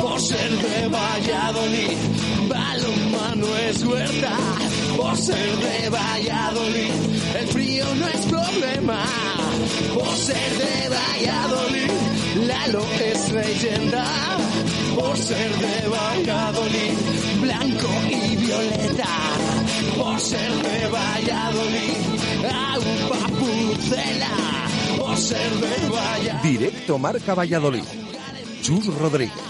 por ser de Valladolid. Balonmano es huerta por ser de Valladolid. El frío no es problema por ser de Valladolid. Lalo es leyenda por ser de Valladolid. Blanco y violeta por ser de Valladolid. Agua pucela por ser de Valladolid. Directo Marca Valladolid. Chus Rodríguez.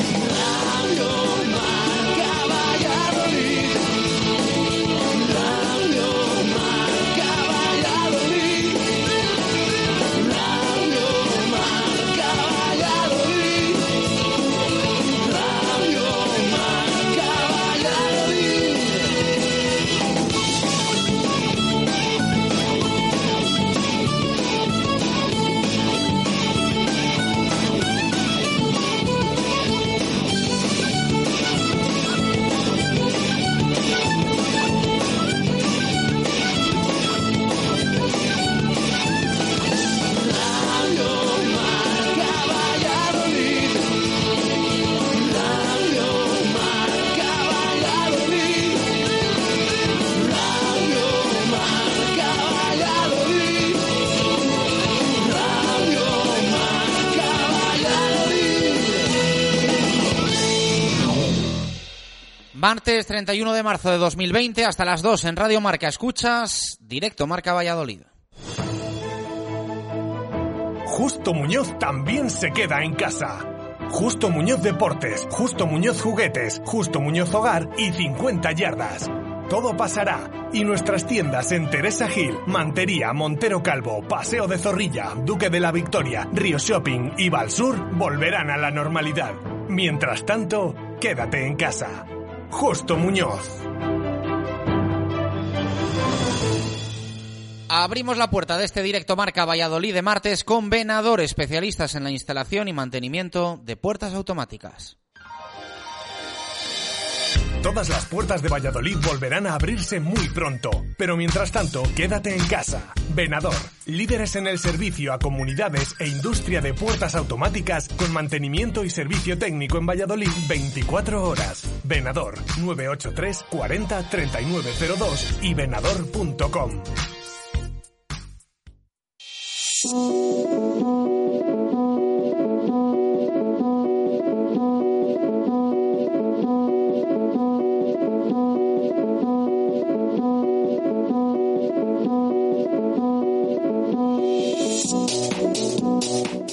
Martes 31 de marzo de 2020 hasta las 2 en Radio Marca Escuchas, directo Marca Valladolid. Justo Muñoz también se queda en casa. Justo Muñoz Deportes, Justo Muñoz Juguetes, Justo Muñoz Hogar y 50 yardas. Todo pasará y nuestras tiendas en Teresa Gil, Mantería, Montero Calvo, Paseo de Zorrilla, Duque de la Victoria, Río Shopping y Valsur volverán a la normalidad. Mientras tanto, quédate en casa. Justo Muñoz. Abrimos la puerta de este directo Marca Valladolid de martes con Venador, especialistas en la instalación y mantenimiento de puertas automáticas. Todas las puertas de Valladolid volverán a abrirse muy pronto. Pero mientras tanto, quédate en casa. Venador, líderes en el servicio a comunidades e industria de puertas automáticas con mantenimiento y servicio técnico en Valladolid 24 horas. Venador 983 40 3902 y venador.com.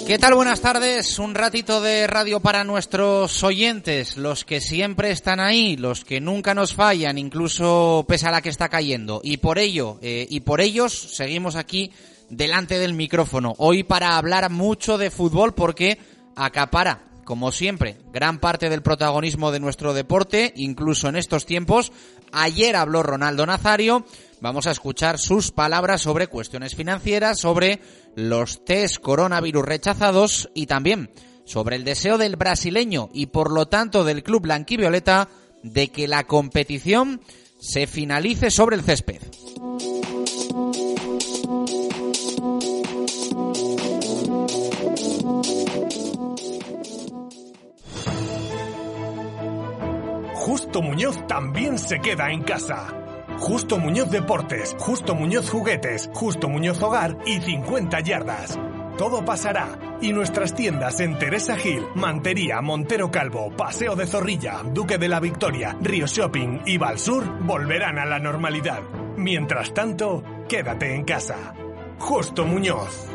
¿Qué tal? Buenas tardes. Un ratito de radio para nuestros oyentes, los que siempre están ahí, los que nunca nos fallan, incluso pese a la que está cayendo. Y por ello, eh, y por ellos, seguimos aquí delante del micrófono. Hoy para hablar mucho de fútbol porque acapara, como siempre, gran parte del protagonismo de nuestro deporte, incluso en estos tiempos. Ayer habló Ronaldo Nazario. Vamos a escuchar sus palabras sobre cuestiones financieras, sobre los test coronavirus rechazados y también sobre el deseo del brasileño y por lo tanto del club blanquivioleta de que la competición se finalice sobre el césped. Justo Muñoz también se queda en casa. Justo Muñoz Deportes, Justo Muñoz Juguetes, Justo Muñoz Hogar y 50 yardas. Todo pasará y nuestras tiendas en Teresa Gil, Mantería, Montero Calvo, Paseo de Zorrilla, Duque de la Victoria, Río Shopping y Valsur volverán a la normalidad. Mientras tanto, quédate en casa. Justo Muñoz.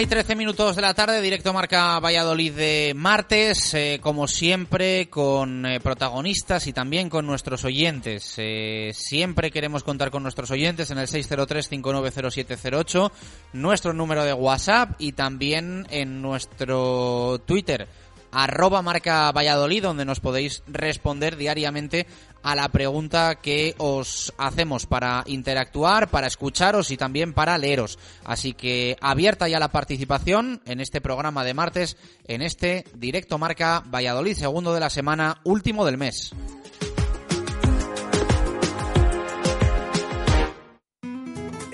Y trece minutos de la tarde, directo marca Valladolid de martes, eh, como siempre, con eh, protagonistas y también con nuestros oyentes. Eh, siempre queremos contar con nuestros oyentes en el 603-590708, nuestro número de WhatsApp y también en nuestro Twitter, arroba marca Valladolid, donde nos podéis responder diariamente a la pregunta que os hacemos para interactuar, para escucharos y también para leeros. Así que abierta ya la participación en este programa de martes, en este directo marca Valladolid, segundo de la semana, último del mes.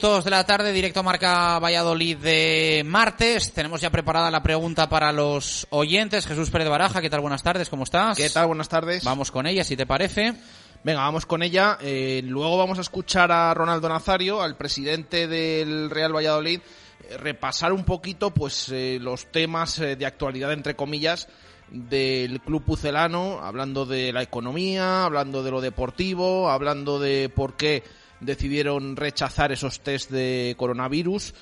minutos de la tarde, directo marca Valladolid de martes. Tenemos ya preparada la pregunta para los oyentes. Jesús Pérez Baraja, ¿qué tal? Buenas tardes, ¿cómo estás? ¿Qué tal? Buenas tardes. Vamos con ella, si te parece. Venga, vamos con ella. Eh, luego vamos a escuchar a Ronaldo Nazario, al presidente del Real Valladolid, eh, repasar un poquito pues eh, los temas de actualidad, entre comillas, del club pucelano, hablando de la economía, hablando de lo deportivo, hablando de por qué decidieron rechazar esos test de coronavirus.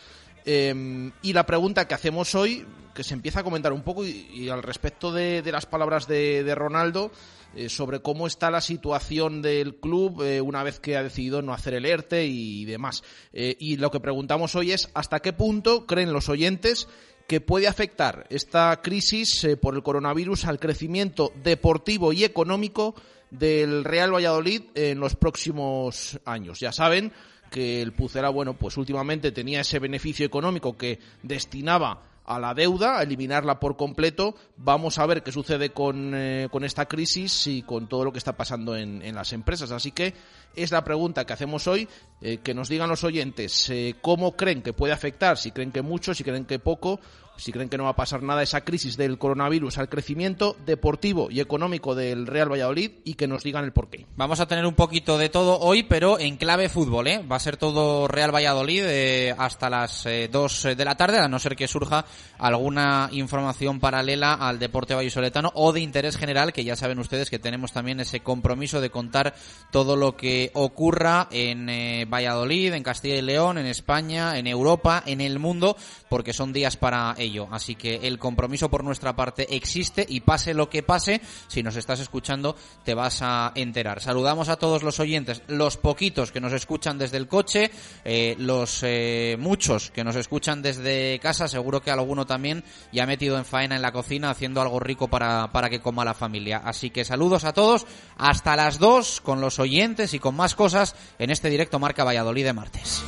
Eh, y la pregunta que hacemos hoy, que se empieza a comentar un poco, y, y al respecto de, de las palabras de, de Ronaldo, eh, sobre cómo está la situación del club eh, una vez que ha decidido no hacer el ERTE y demás. Eh, y lo que preguntamos hoy es hasta qué punto creen los oyentes que puede afectar esta crisis por el coronavirus al crecimiento deportivo y económico del Real Valladolid en los próximos años. Ya saben que el Pucera, bueno, pues últimamente tenía ese beneficio económico que destinaba a la deuda, a eliminarla por completo. Vamos a ver qué sucede con, eh, con esta crisis y con todo lo que está pasando en, en, las empresas. Así que es la pregunta que hacemos hoy, eh, que nos digan los oyentes eh, cómo creen que puede afectar, si creen que mucho, si creen que poco, si creen que no va a pasar nada esa crisis del coronavirus al crecimiento deportivo y económico del Real Valladolid y que nos digan el porqué. Vamos a tener un poquito de todo hoy, pero en clave fútbol, ¿eh? Va a ser todo Real Valladolid eh, hasta las eh, 2 de la tarde, a no ser que surja alguna información paralela al deporte vallisoletano o de interés general, que ya saben ustedes que tenemos también ese compromiso de contar todo lo que ocurra en eh, Valladolid, en Castilla y León, en España, en Europa, en el mundo, porque son días para Así que el compromiso por nuestra parte existe y pase lo que pase, si nos estás escuchando te vas a enterar. Saludamos a todos los oyentes, los poquitos que nos escuchan desde el coche, eh, los eh, muchos que nos escuchan desde casa, seguro que alguno también ya ha metido en faena en la cocina haciendo algo rico para, para que coma la familia. Así que saludos a todos, hasta las dos con los oyentes y con más cosas en este directo Marca Valladolid de martes.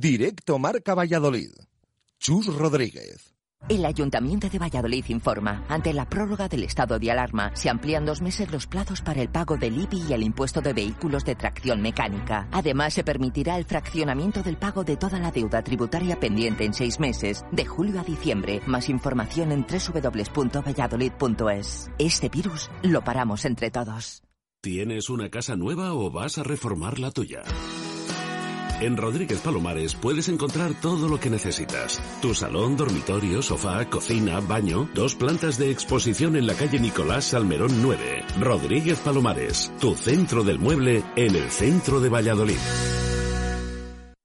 Directo Marca Valladolid. Chus Rodríguez. El Ayuntamiento de Valladolid informa, ante la prórroga del estado de alarma, se amplían dos meses los plazos para el pago del IBI y el impuesto de vehículos de tracción mecánica. Además, se permitirá el fraccionamiento del pago de toda la deuda tributaria pendiente en seis meses, de julio a diciembre. Más información en www.valladolid.es. Este virus lo paramos entre todos. ¿Tienes una casa nueva o vas a reformar la tuya? En Rodríguez Palomares puedes encontrar todo lo que necesitas. Tu salón, dormitorio, sofá, cocina, baño, dos plantas de exposición en la calle Nicolás Salmerón 9. Rodríguez Palomares, tu centro del mueble en el centro de Valladolid.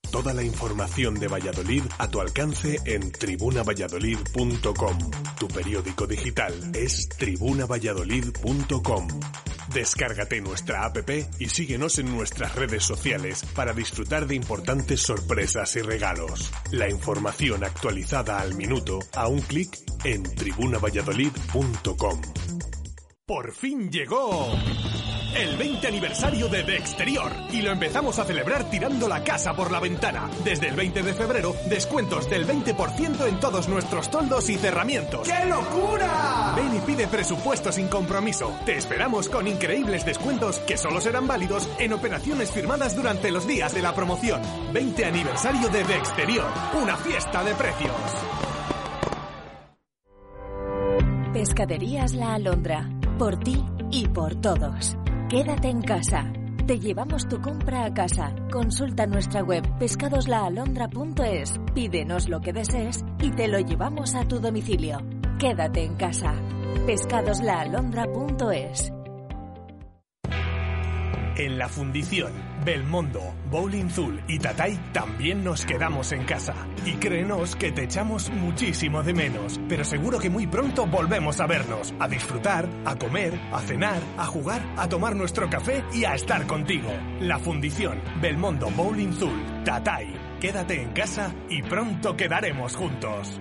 Toda la información de Valladolid a tu alcance en tribunavalladolid.com. Tu periódico digital es tribunavalladolid.com. Descárgate nuestra app y síguenos en nuestras redes sociales para disfrutar de importantes sorpresas y regalos. La información actualizada al minuto a un clic en tribunavalladolid.com. Por fin llegó el 20 aniversario de De Exterior y lo empezamos a celebrar tirando la casa por la ventana. Desde el 20 de febrero, descuentos del 20% en todos nuestros toldos y cerramientos. ¡Qué locura! Ven y pide presupuesto sin compromiso. Te esperamos con increíbles descuentos que solo serán válidos en operaciones firmadas durante los días de la promoción. 20 aniversario de De Exterior, una fiesta de precios. Pescaderías La Alondra, por ti y por todos. Quédate en casa. Te llevamos tu compra a casa. Consulta nuestra web pescadoslaalondra.es. Pídenos lo que desees y te lo llevamos a tu domicilio. Quédate en casa. pescadoslaalondra.es. En la fundición, Belmondo, Bowling Zul y Tatay también nos quedamos en casa. Y créenos que te echamos muchísimo de menos, pero seguro que muy pronto volvemos a vernos, a disfrutar, a comer, a cenar, a jugar, a tomar nuestro café y a estar contigo. La fundición, Belmondo, Bowling Zul, Tatay. Quédate en casa y pronto quedaremos juntos.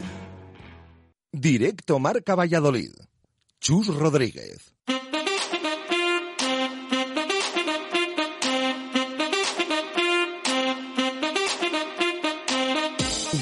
Directo Marca Valladolid. Chus Rodríguez.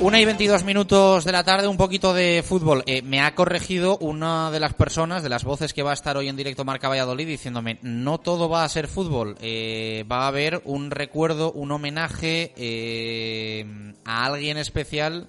Una y 22 minutos de la tarde, un poquito de fútbol. Eh, me ha corregido una de las personas, de las voces que va a estar hoy en directo Marca Valladolid, diciéndome, no todo va a ser fútbol. Eh, va a haber un recuerdo, un homenaje eh, a alguien especial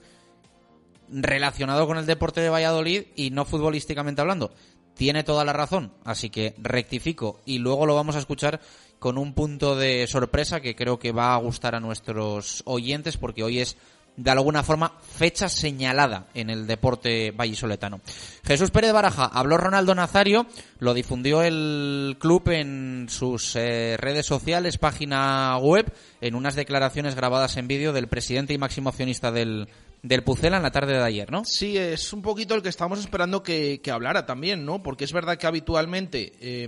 relacionado con el deporte de Valladolid y no futbolísticamente hablando. Tiene toda la razón, así que rectifico y luego lo vamos a escuchar con un punto de sorpresa que creo que va a gustar a nuestros oyentes porque hoy es de alguna forma fecha señalada en el deporte vallisoletano. Jesús Pérez Baraja habló Ronaldo Nazario, lo difundió el club en sus eh, redes sociales, página web, en unas declaraciones grabadas en vídeo del presidente y máximo accionista del, del Pucela en la tarde de ayer, ¿no? Sí, es un poquito el que estábamos esperando que, hablara también, ¿no? Porque es verdad que habitualmente eh,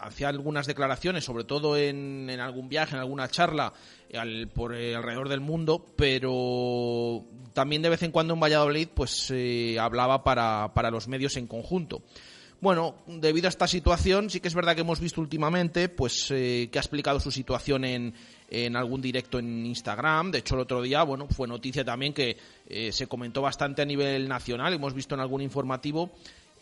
hacía algunas declaraciones, sobre todo en, en algún viaje, en alguna charla al, por eh, alrededor del mundo, pero también de vez en cuando en Valladolid pues eh, hablaba para, para los medios en conjunto. Bueno, debido a esta situación, sí que es verdad que hemos visto últimamente, pues, eh, que ha explicado su situación en, en, algún directo en Instagram. De hecho, el otro día, bueno, fue noticia también que se comentó bastante a nivel nacional. Hemos visto en algún informativo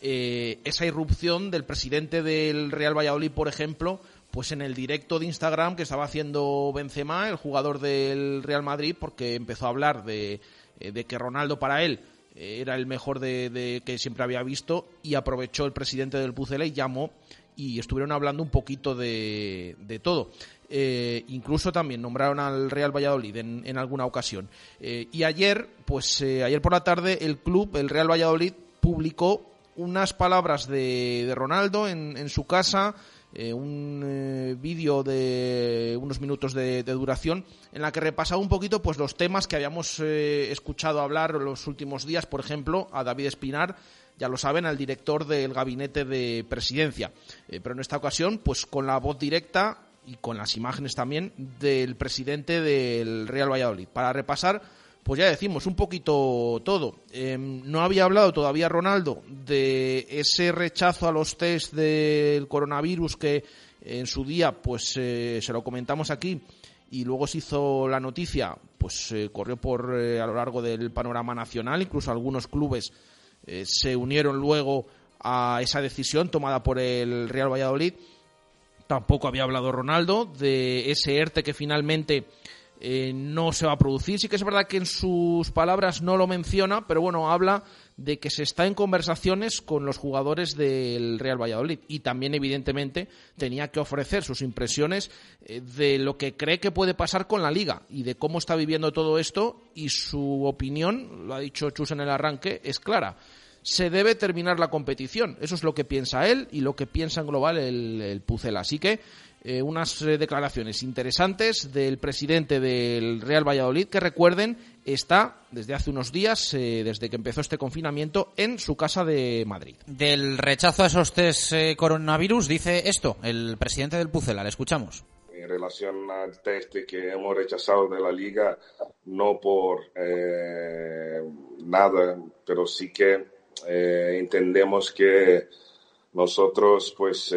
eh, esa irrupción del presidente del Real Valladolid, por ejemplo, pues en el directo de Instagram que estaba haciendo Benzema, el jugador del Real Madrid, porque empezó a hablar de, eh, que Ronaldo para él eh, era el mejor de, que siempre había visto y aprovechó el presidente del Pucela y llamó y estuvieron hablando un poquito de, todo. incluso también nombraron al Real Valladolid en, alguna ocasión. y ayer, pues ayer por la tarde, el club, el Real Valladolid, publicó unas palabras de, Ronaldo en, su casa, eh, un eh, vídeo de unos minutos de, duración en la que repasaba un poquito pues los temas que habíamos eh, escuchado hablar los últimos días, por ejemplo, a David Espinar, ya lo saben, al director del gabinete de presidencia. pero en esta ocasión, pues con la voz directa y con las imágenes también del presidente del Real Valladolid, para repasar pues ya decimos un poquito todo. Em, no había hablado todavía Ronaldo de ese rechazo a los test del coronavirus que en su día pues eh, se lo comentamos aquí y luego se hizo la noticia, pues eh, corrió por eh, a lo largo del panorama nacional, incluso algunos clubes se unieron luego a esa decisión tomada por el Real Valladolid. Tampoco había hablado Ronaldo de ese ERTE que finalmente eh, no se va a producir. Sí que es verdad que en sus palabras no lo menciona, pero bueno, habla de que se está en conversaciones con los jugadores del Real Valladolid y también evidentemente tenía que ofrecer sus impresiones eh, de lo que cree que puede pasar con la liga y de cómo está viviendo todo esto y su opinión, lo ha dicho Chus en el arranque, es clara. Se debe terminar la competición. Eso es lo que piensa él y lo que piensa en global el, el. Así que eh, unas eh, declaraciones interesantes del presidente del Real Valladolid, que recuerden, está desde hace unos días, eh, desde que empezó este confinamiento, en su casa de Madrid. Del rechazo a esos test coronavirus, dice esto el presidente del Pucela, le escuchamos. En relación al test que hemos rechazado de la liga, no por nada, pero sí que entendemos que nosotros, pues,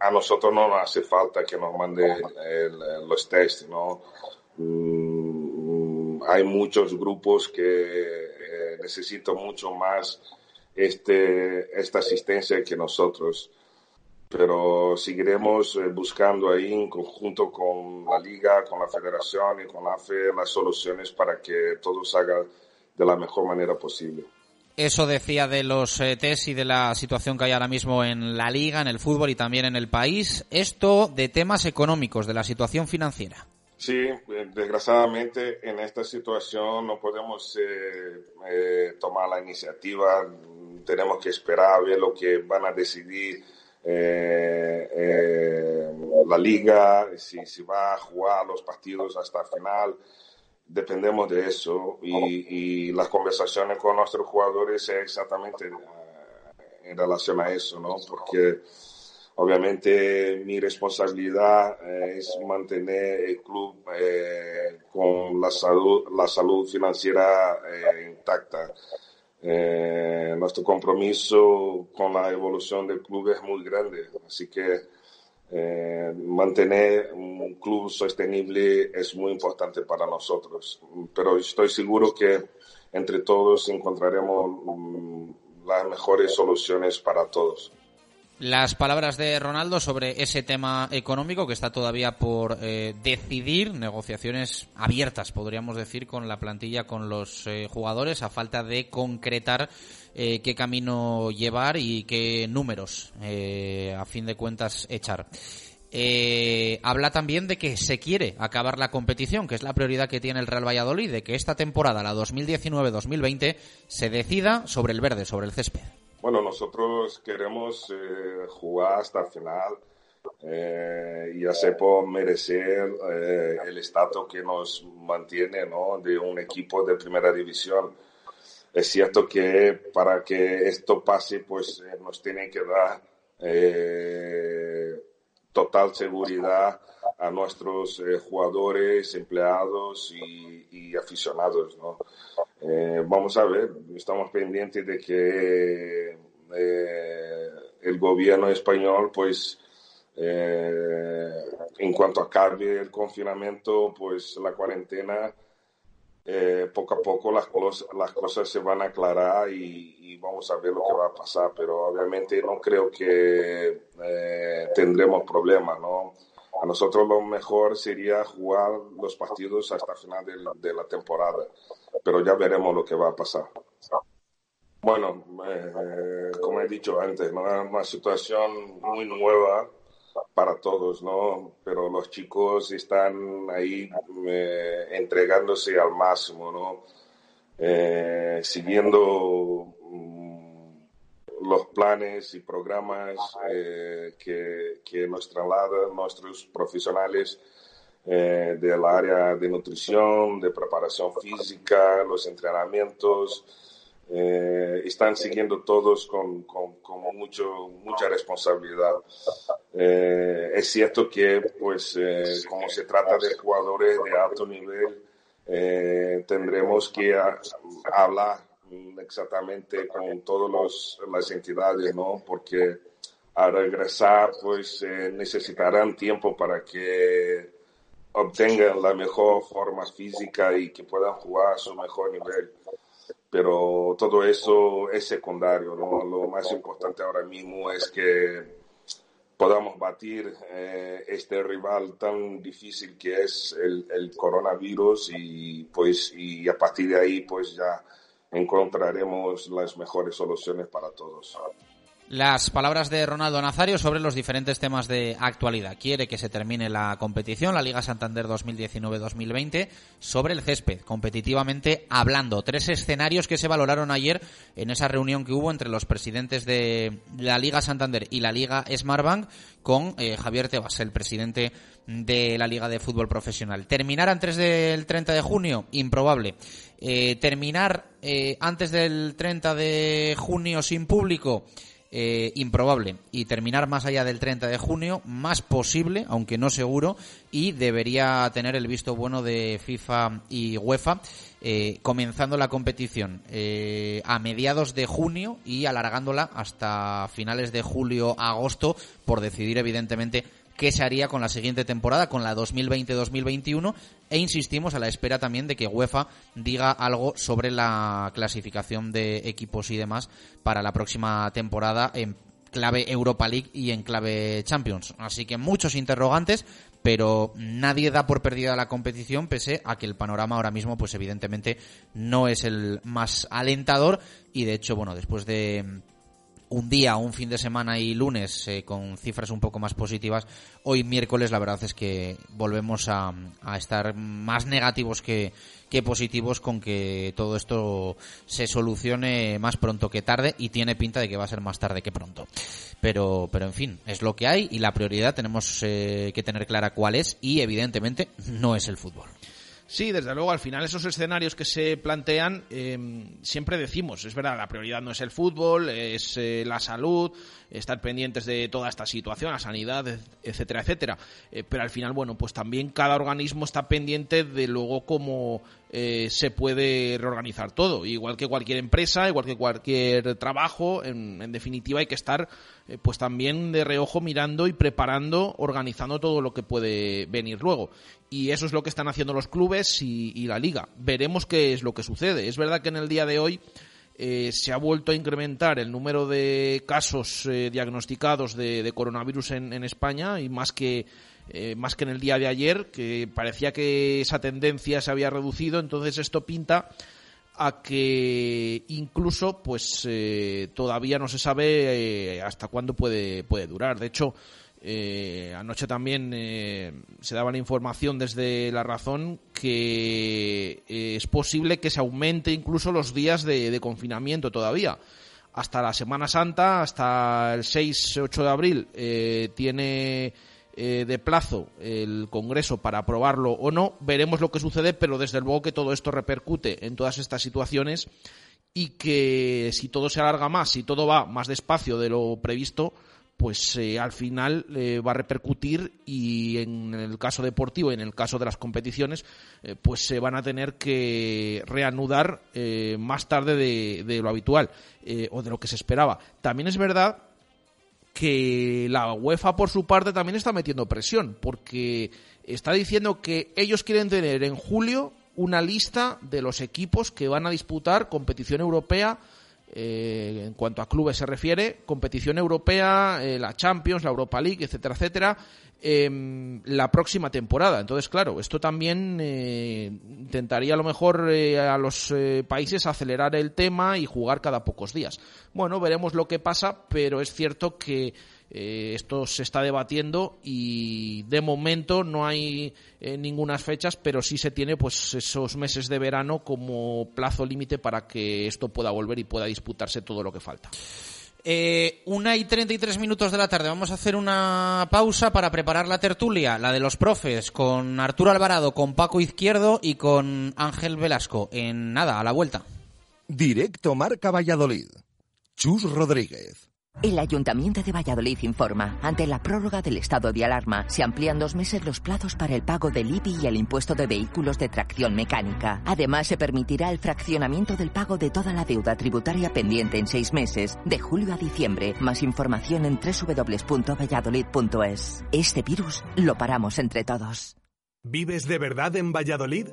a nosotros no nos hace falta que nos mande los test, ¿no? Mm, hay muchos grupos que eh, necesitan mucho más este, esta asistencia que nosotros. Pero seguiremos eh, buscando ahí en conjunto con la liga, con la federación y con la FE las soluciones para que todo se haga de la mejor manera posible. Eso decía de los eh, test y de la situación que hay ahora mismo en la liga, en el fútbol y también en el país. Esto de temas económicos, de la situación financiera. Sí, desgraciadamente en esta situación no podemos eh, eh, tomar la iniciativa. Tenemos que esperar a ver lo que van a decidir la liga, si, si va a jugar los partidos hasta el final dependemos de eso y, las conversaciones con nuestros jugadores es exactamente eh, en relación a eso, ¿no? Porque obviamente mi responsabilidad eh, es mantener el club eh, con la salud, la salud financiera intacta. nuestro compromiso con la evolución del club es muy grande, así que eh, mantener un club sostenible es muy importante para nosotros, pero estoy seguro que entre todos encontraremos mm, las mejores soluciones para todos. Las palabras de Ronaldo sobre ese tema económico que está todavía por eh, decidir, negociaciones abiertas, podríamos decir, con la plantilla, con los eh, jugadores, a falta de concretar eh, qué camino llevar y qué números, a fin de cuentas, echar. eh, habla también de que se quiere acabar la competición, que es la prioridad que tiene el Real Valladolid, de que esta temporada, la 2019-2020, se decida sobre el verde, sobre el césped. Bueno, nosotros queremos eh, jugar hasta el final eh, y hacer por merecer eh, el estatus que nos mantiene ¿no? de un equipo de primera división. Es cierto que para que esto pase, pues nos tienen que dar total seguridad a nuestros eh, jugadores, empleados y, aficionados. ¿no? Eh, vamos a ver, estamos pendientes de que eh, el gobierno español, pues, en cuanto acabe el confinamiento, pues la cuarentena, poco a poco las, las cosas se van a aclarar y, vamos a ver lo que va a pasar, pero obviamente no creo que tendremos problemas, ¿no? A nosotros lo mejor sería jugar los partidos hasta el final de, la temporada, pero ya veremos lo que va a pasar. Bueno, eh, como he dicho antes, es una situación muy nueva para todos, ¿no? Pero los chicos están ahí eh, entregándose al máximo, ¿no? Eh, siguiendo los planes y programas eh, que, que, nos trasladan nuestros profesionales del área de nutrición, de preparación física, los entrenamientos. Eh, están siguiendo todos con, con, mucho, mucha responsabilidad. es cierto que, pues, como se trata de jugadores de alto nivel, tendremos que hablar exactamente con todas las entidades, ¿no? Porque al regresar, pues eh, necesitarán tiempo para que obtengan la mejor forma física y que puedan jugar a su mejor nivel. Pero todo eso es secundario, ¿no? Lo más importante ahora mismo es que podamos batir eh, este rival tan difícil que es el, el, coronavirus y pues y a partir de ahí pues ya encontraremos las mejores soluciones para todos. Las palabras de Ronaldo Nazario sobre los diferentes temas de actualidad. Quiere que se termine la competición, la Liga Santander 2019-2020, sobre el césped, competitivamente hablando. Tres escenarios que se valoraron ayer en esa reunión que hubo entre los presidentes de la Liga Santander y la Liga Smartbank con eh, Javier Tebas, el presidente de la Liga de Fútbol Profesional. ¿Terminar antes del 30 de junio? Improbable. Eh, ¿Terminar eh, antes del 30 de junio sin público? Eh, improbable y terminar más allá del 30 de junio, más posible, aunque no seguro, y debería tener el visto bueno de FIFA y UEFA, eh, comenzando la competición eh, a mediados de junio y alargándola hasta finales de julio-agosto, por decidir evidentemente qué se haría con la siguiente temporada, con la 2020-2021, e insistimos a la espera también de que UEFA diga algo sobre la clasificación de equipos y demás para la próxima temporada en clave Europa League y en clave Champions. Así que muchos interrogantes, pero nadie da por perdida la competición pese a que el panorama ahora mismo pues evidentemente no es el más alentador y de hecho, bueno, después de un día, un fin de semana y lunes eh, con cifras un poco más positivas. Hoy miércoles la verdad es que volvemos a, estar más negativos que, que, positivos con que todo esto se solucione más pronto que tarde y tiene pinta de que va a ser más tarde que pronto. Pero, pero en fin, es lo que hay y la prioridad tenemos eh, que tener clara cuál es y evidentemente no es el fútbol. Sí, desde luego, al final esos escenarios que se plantean, em, siempre decimos, es verdad, la prioridad no es el fútbol, es eh, la salud, estar pendientes de toda esta situación, la sanidad, etcétera, etcétera. Eh, pero al final, bueno, pues también cada organismo está pendiente de luego cómo eh, se puede reorganizar todo. Igual que cualquier empresa, igual que cualquier trabajo, en, definitiva hay que estar eh, pues también de reojo mirando y preparando, organizando todo lo que puede venir luego. Y eso es lo que están haciendo los clubes y la liga. Veremos qué es lo que sucede. Es verdad que en el día de hoy eh, se ha vuelto a incrementar el número de casos eh, diagnosticados de, coronavirus en, España y más que eh, más que en el día de ayer, que parecía que esa tendencia se había reducido, entonces esto pinta a que incluso pues todavía no se sabe hasta cuándo puede, puede durar. De hecho, Eh, anoche también se daba la información desde La Razón que es posible que se aumente incluso los días de, de confinamiento todavía hasta la Semana Santa, hasta el 6-8 de abril, eh, tiene eh, de plazo el Congreso para aprobarlo o no. Veremos lo que sucede, pero desde luego que todo esto repercute en todas estas situaciones y que si todo se alarga más, si todo va más despacio de lo previsto, pues eh, al final eh, va a repercutir y en el caso deportivo y en el caso de las competiciones eh, pues se van a tener que reanudar más tarde de, de lo habitual o de lo que se esperaba. También es verdad que la UEFA por su parte también está metiendo presión porque está diciendo que ellos quieren tener en julio una lista de los equipos que van a disputar competición europea eh, en cuanto a clubes se refiere, competición europea, eh, la Champions, la Europa League, etcétera, etcétera, em, la próxima temporada. Entonces, claro, esto también eh, intentaría a lo mejor a los países acelerar el tema y jugar cada pocos días. Bueno, veremos lo que pasa, pero es cierto que eh, esto se está debatiendo y de momento no hay eh, ninguna fechas, pero sí se tiene pues esos meses de verano como plazo límite para que esto pueda volver y pueda disputarse todo lo que falta. Eh, una y treinta y tres minutos de la tarde. Vamos a hacer una pausa para preparar la tertulia, la de los profes, con Arturo Alvarado, con Paco Izquierdo y con Ángel Velasco. En nada, a la vuelta. Directo Marca Valladolid. Chus Rodríguez. El Ayuntamiento de Valladolid informa, ante la prórroga del estado de alarma, se amplían dos meses los plazos para el pago del IBI y el impuesto de vehículos de tracción mecánica. Además, se permitirá el fraccionamiento del pago de toda la deuda tributaria pendiente en seis meses, de julio a diciembre. Más información en www.valladolid.es. Este virus lo paramos entre todos. ¿Vives de verdad en Valladolid?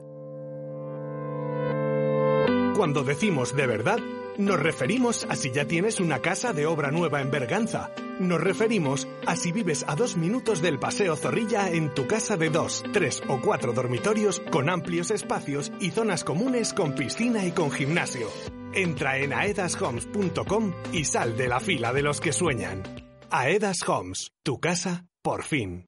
Cuando decimos de verdad, nos referimos a si ya tienes una casa de obra nueva en Berganza. Nos referimos a si vives a dos minutos del Paseo Zorrilla en tu casa de dos, tres o cuatro dormitorios con amplios espacios y zonas comunes con piscina y con gimnasio. Entra en aedashomes.com y sal de la fila de los que sueñan. Aedas Homes, tu casa, por fin.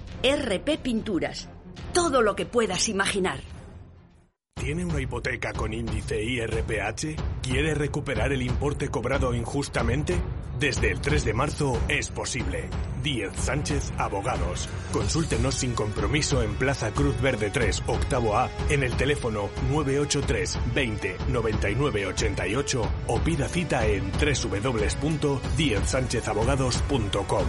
RP Pinturas. Todo lo que puedas imaginar. ¿Tiene una hipoteca con índice IRPH? ¿Quiere recuperar el importe cobrado injustamente? Desde el 3 de marzo es posible. Díez Sánchez Abogados. Consúltenos sin compromiso en Plaza Cruz Verde 3, octavo A, en el teléfono 983 20 99 88 o pida cita en www.diezsanchezabogados.com.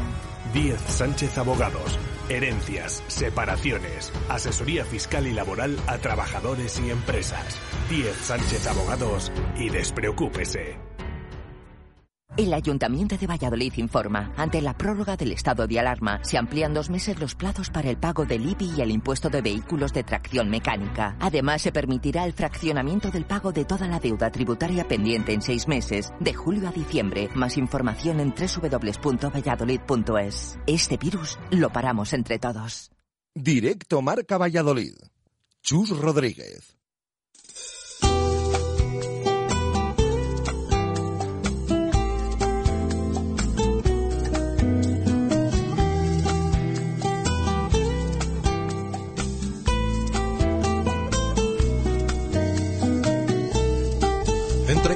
Díez Sánchez Abogados Herencias, separaciones, asesoría fiscal y laboral a trabajadores y empresas. 10 Sánchez Abogados y despreocúpese. El Ayuntamiento de Valladolid informa, ante la prórroga del estado de alarma, se amplían dos meses los plazos para el pago del IBI y el impuesto de vehículos de tracción mecánica. Además, se permitirá el fraccionamiento del pago de toda la deuda tributaria pendiente en seis meses, de julio a diciembre. Más información en www.valladolid.es. Este virus lo paramos entre todos. Directo Marca Valladolid. Chus Rodríguez.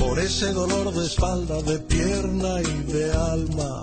por ese dolor de espalda, de pierna y de alma.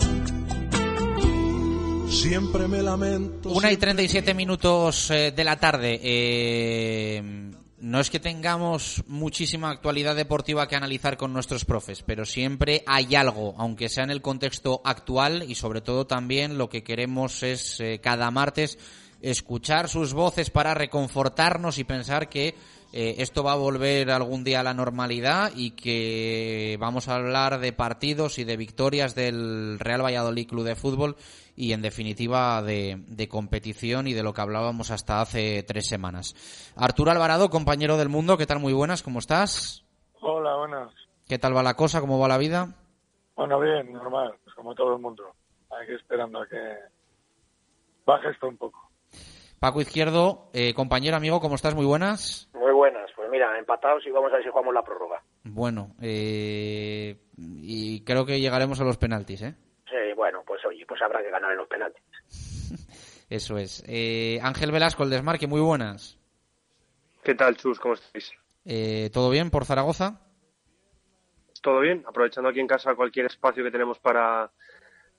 Siempre me lamento. Una y 37 minutos eh, de la tarde. Eh, no es que tengamos muchísima actualidad deportiva que analizar con nuestros profes, pero siempre hay algo, aunque sea en el contexto actual y sobre todo también lo que queremos es eh, cada martes escuchar sus voces para reconfortarnos y pensar que eh, esto va a volver algún día a la normalidad y que vamos a hablar de partidos y de victorias del Real Valladolid Club de Fútbol y en definitiva de, competición y de lo que hablábamos hasta hace tres semanas. Arturo Alvarado, compañero del mundo, ¿qué tal? Muy buenas, ¿cómo estás? Hola, buenas. ¿Qué tal va la cosa? ¿Cómo va la vida? Bueno, bien, normal, pues como todo el mundo. Hay que esperando a que baje esto un poco. Paco Izquierdo, eh, compañero, amigo, ¿cómo estás? Muy buenas. Muy buenas. Pues mira, empatados y vamos a ver si jugamos la prórroga. Bueno, eh, y creo que llegaremos a los penaltis, ¿eh? Sí, bueno, pues oye, pues habrá que ganar en los penaltis. Eso es. Eh, Ángel Velasco, el desmarque, muy buenas. ¿Qué tal, Chus? ¿Cómo estáis? ¿Todo bien por Zaragoza? Todo bien, aprovechando aquí en casa cualquier espacio que tenemos para,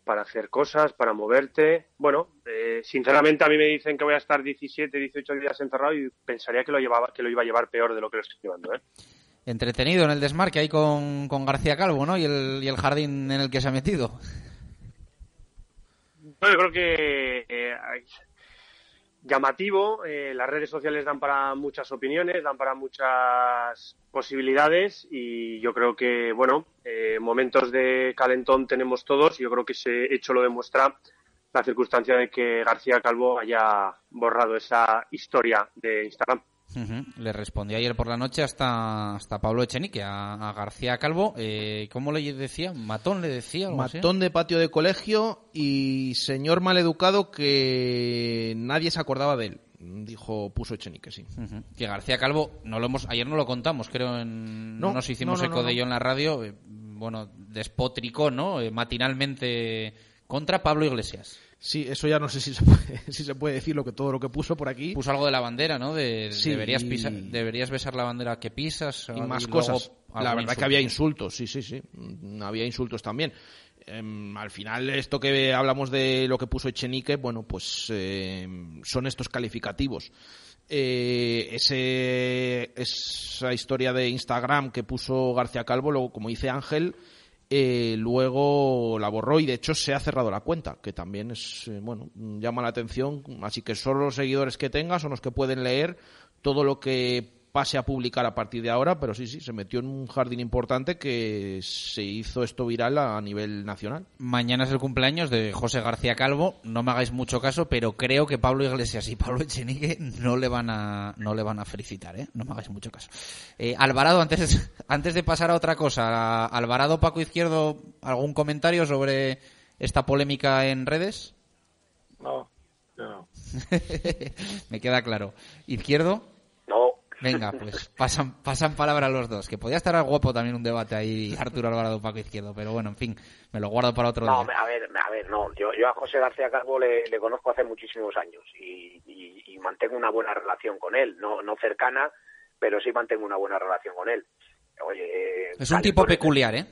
para hacer cosas, para moverte. Bueno, eh, sinceramente a mí me dicen que voy a estar 17, 18 días encerrado y pensaría que lo llevaba, que lo iba a llevar peor de lo que lo estoy llevando. ¿eh? Entretenido en el desmarque ahí con, con García Calvo, ¿no? Y el, y el jardín en el que se ha metido. Bueno, yo creo que eh, llamativo. Eh, las redes sociales dan para muchas opiniones, dan para muchas posibilidades y yo creo que, bueno, eh, momentos de calentón tenemos todos yo creo que ese hecho lo demuestra la circunstancia de que García Calvo haya borrado esa historia de Instagram. Le respondí ayer por la noche hasta, hasta Pablo Echenique, a, García Calvo. Eh, ¿Cómo le decía? ¿Matón le decía? Matón de patio de colegio y señor maleducado que nadie se acordaba de él. Dijo, puso Echenique, sí. Que García Calvo, no lo hemos, ayer no lo contamos, creo, en, no, nos hicimos eco de ello en la radio. Eh, bueno, despotricó, ¿no? Eh, matinalmente contra Pablo Iglesias. Sí, eso ya no sé si se puede, si se puede decir lo que todo lo que puso por aquí. Puso algo de la bandera, ¿no? De, deberías, deberías besar la bandera que pisas. Y más cosas. La verdad que había insultos, sí, sí, sí. Mm, había insultos también. Em, al final, esto que hablamos de lo que puso Echenique, bueno, pues em, son estos calificativos. Eh, ese, esa historia de Instagram que puso García Calvo, luego, como dice Ángel, eh, luego la borró y de hecho se ha cerrado la cuenta, que también es, eh, bueno, llama la atención. Así que solo los seguidores que tenga son los que pueden leer todo lo que pase a publicar a partir de ahora, pero sí, sí, se metió en un jardín importante que se hizo esto viral a nivel nacional. Mañana es el cumpleaños de José García Calvo, no me hagáis mucho caso, pero creo que Pablo Iglesias y Pablo Echenique no le van a, no le van a felicitar, ¿eh? no me hagáis mucho caso. Eh, Alvarado, antes, antes de pasar a otra cosa, Alvarado, Paco Izquierdo, ¿algún comentario sobre esta polémica en redes? No, no. me queda claro. ¿Izquierdo? Venga, pues pasan, pasan palabra los dos. Que podía estar guapo también un debate ahí, Arturo Alvarado, Paco Izquierdo, pero bueno, en fin, me lo guardo para otro no, día. a ver, a ver, no. Yo, yo a José García Calvo le, conozco hace muchísimos años y, y, mantengo una buena relación con él. No, no cercana, pero sí mantengo una buena relación con él. Oye, es un tipo peculiar, ¿eh?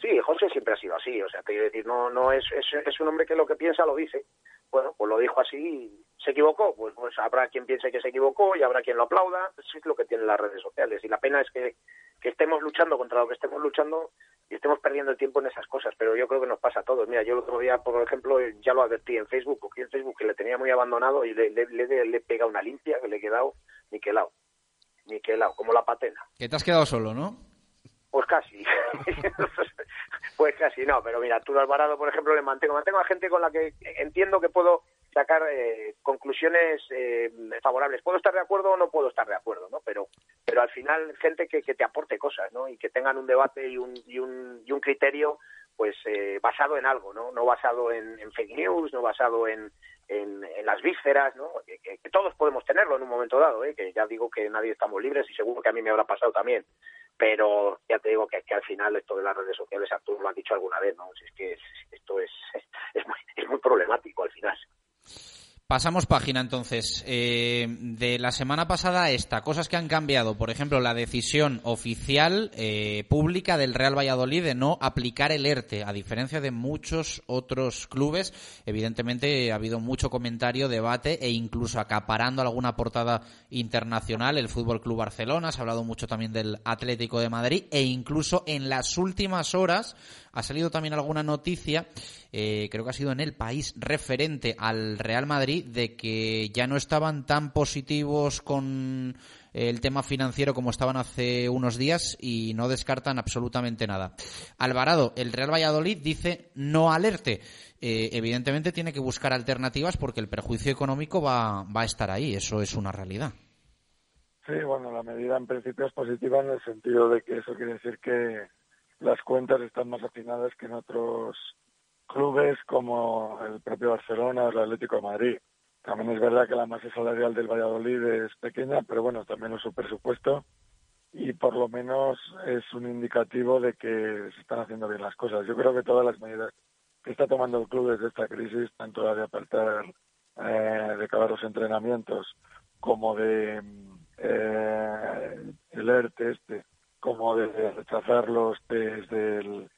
Sí, José siempre ha sido así. O sea, te quiero decir, no, no es, es, es un hombre que lo que piensa lo dice. Bueno, pues lo dijo así y ¿Se equivocó? Pues, pues, habrá quien piense que se equivocó y habrá quien lo aplauda. Eso es lo que tienen las redes sociales. Y la pena es que, que estemos luchando contra lo que estemos luchando y estemos perdiendo el tiempo en esas cosas. Pero yo creo que nos pasa a todos. Mira, yo el otro día, por ejemplo, ya lo advertí en Facebook, porque en Facebook que le tenía muy abandonado y le, le, le, he pegado una limpia que le he quedado niquelado. Niquelado, como la patena. Que te has quedado solo, ¿no? Pues casi. pues casi, no. Pero mira, Arturo Alvarado, por ejemplo, le mantengo. Mantengo a gente con la que entiendo que puedo sacar eh, conclusiones eh, favorables. Puedo estar de acuerdo o no puedo estar de acuerdo, ¿no? Pero, pero al final gente que, te aporte cosas, ¿no? Y que tengan un debate y un, y un, y un criterio pues eh, basado en algo, ¿no? No basado en, fake news, no basado en, en, las vísceras, ¿no? Que, todos podemos tenerlo en un momento dado, ¿eh? Que ya digo que nadie estamos libres y seguro que a mí me habrá pasado también. Pero ya te digo que, que al final esto de las redes sociales, Arturo lo ha dicho alguna vez, ¿no? es que esto es, es, muy, es muy problemático al final. Pasamos página entonces. Eh, de la semana pasada a esta, cosas que han cambiado. Por ejemplo, la decisión oficial eh, pública del Real Valladolid de no aplicar el ERTE, a diferencia de muchos otros clubes. Evidentemente ha habido mucho comentario, debate e incluso acaparando alguna portada internacional. El Fútbol Club Barcelona, se ha hablado mucho también del Atlético de Madrid e incluso en las últimas horas ha salido también alguna noticia, eh, creo que ha sido en el país, referente al Real Madrid, de que ya no estaban tan positivos con el tema financiero como estaban hace unos días y no descartan absolutamente nada. Alvarado, el Real Valladolid dice no alerte. Eh, evidentemente tiene que buscar alternativas porque el perjuicio económico va, va a estar ahí, eso es una realidad. Sí, bueno, la medida en principio es positiva en el sentido de que eso quiere decir que las cuentas están más afinadas que en otros clubes como el propio Barcelona o el Atlético de Madrid. También es verdad que la masa salarial del Valladolid es pequeña, pero bueno, también es su presupuesto y por lo menos es un indicativo de que se están haciendo bien las cosas. Yo creo que todas las medidas que está tomando el club desde esta crisis, tanto la de apartar, eh, de acabar los entrenamientos, como de eh, el ERTE este, como de rechazar los test del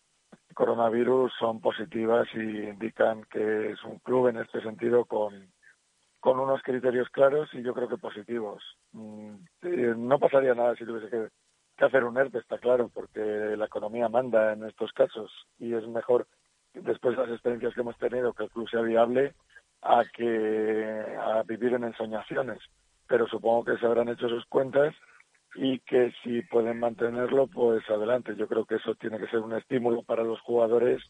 coronavirus son positivas y indican que es un club en este sentido con, con unos criterios claros y yo creo que positivos. Mm, no pasaría nada si tuviese que, hacer un ERTE, está claro, porque la economía manda en estos casos y es mejor, después de las experiencias que hemos tenido, que el club sea viable a que a vivir en ensoñaciones. Pero supongo que se habrán hecho sus cuentas y que si pueden mantenerlo, pues adelante. Yo creo que eso tiene que ser un estímulo para los jugadores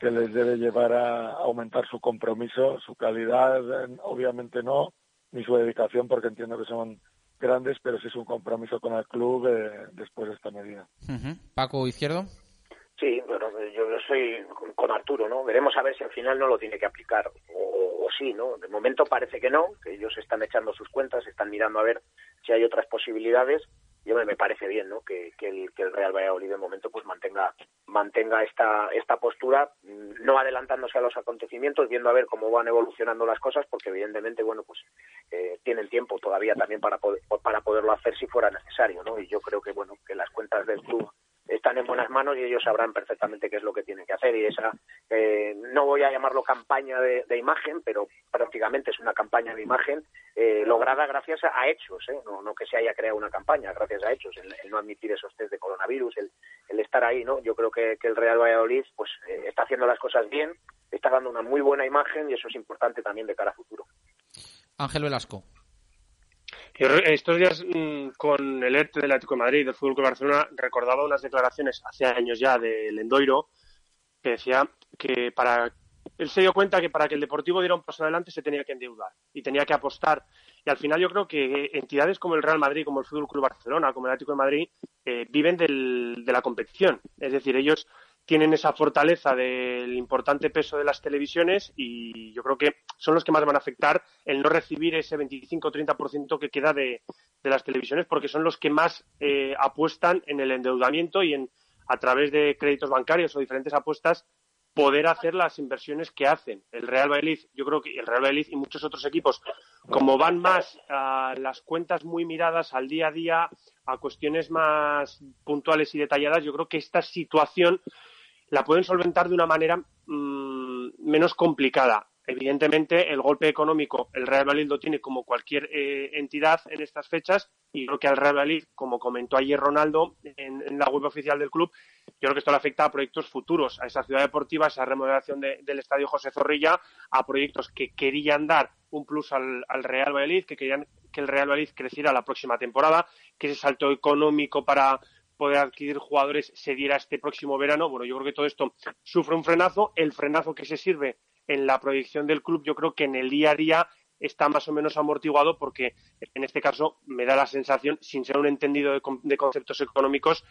que les debe llevar a aumentar su compromiso, su calidad, obviamente no, ni su dedicación, porque entiendo que son grandes, pero sí es un compromiso con el club eh, después de esta medida. Paco Izquierdo. Sí, bueno, yo, soy con Arturo, ¿no? Veremos a ver si al final no lo tiene que aplicar o, o, sí, ¿no? De momento parece que no, que ellos están echando sus cuentas, están mirando a ver si hay otras posibilidades y me parece bien ¿no? que, el, que el Real Valladolid de momento pues mantenga mantenga esta esta postura mm, no adelantándose a los acontecimientos viendo a ver cómo van evolucionando las cosas porque evidentemente bueno pues eh, tienen tiempo todavía también para poder, para poderlo hacer si fuera necesario no y yo creo que bueno que las cuentas del club están en buenas manos y ellos sabrán perfectamente qué es lo que tienen que hacer. Y esa eh, no voy a llamarlo campaña de, imagen pero prácticamente es una campaña de imagen eh, lograda gracias a, hechos ¿eh? no, no, que se haya creado una campaña gracias a hechos. El, no admitir esos test de coronavirus el, el estar ahí no yo creo que, que el Real Valladolid pues eh, está haciendo las cosas bien está dando una muy buena imagen y eso es importante también de cara a futuro. Ángel Velasco estos días mm, con el ERTE del Atlético de Madrid del Fútbol Club Barcelona recordaba unas declaraciones hace años ya de Lendoiro que decía que para él se dio cuenta que para que el Deportivo diera un paso adelante se tenía que endeudar y tenía que apostar. Y al final yo creo que entidades como el Real Madrid, como el Fútbol Club Barcelona, como el Atlético de Madrid, eh, viven del, de la competición. Es decir, ellos tienen esa fortaleza del importante peso de las televisiones y yo creo que son los que más van a afectar el no recibir ese 25-30% que queda de, las televisiones porque son los que más eh, apuestan en el endeudamiento y en a través de créditos bancarios o diferentes apuestas poder hacer las inversiones que hacen. El Real Valladolid, yo creo que el Real Valladolid y muchos otros equipos, como van más a las cuentas muy miradas al día a día, a cuestiones más puntuales y detalladas, yo creo que esta situación la pueden solventar de una manera mm, menos complicada. Evidentemente, el golpe económico el Real Madrid lo tiene como cualquier eh, entidad en estas fechas y creo que al Real Madrid, como comentó ayer Ronaldo en, la web oficial del club, yo creo que esto le afecta a proyectos futuros, a esa ciudad deportiva, a esa remodelación del estadio José Zorrilla, a proyectos que querían dar un plus al, Real Valladolid, que querían que el Real Valladolid creciera la próxima temporada, que ese salto económico para poder adquirir jugadores se diera este próximo verano. Bueno, yo creo que todo esto sufre un frenazo. El frenazo que se sirve en la proyección del club, yo creo que en el día a día está más o menos amortiguado porque en este caso me da la sensación, sin ser un entendido de, conceptos económicos,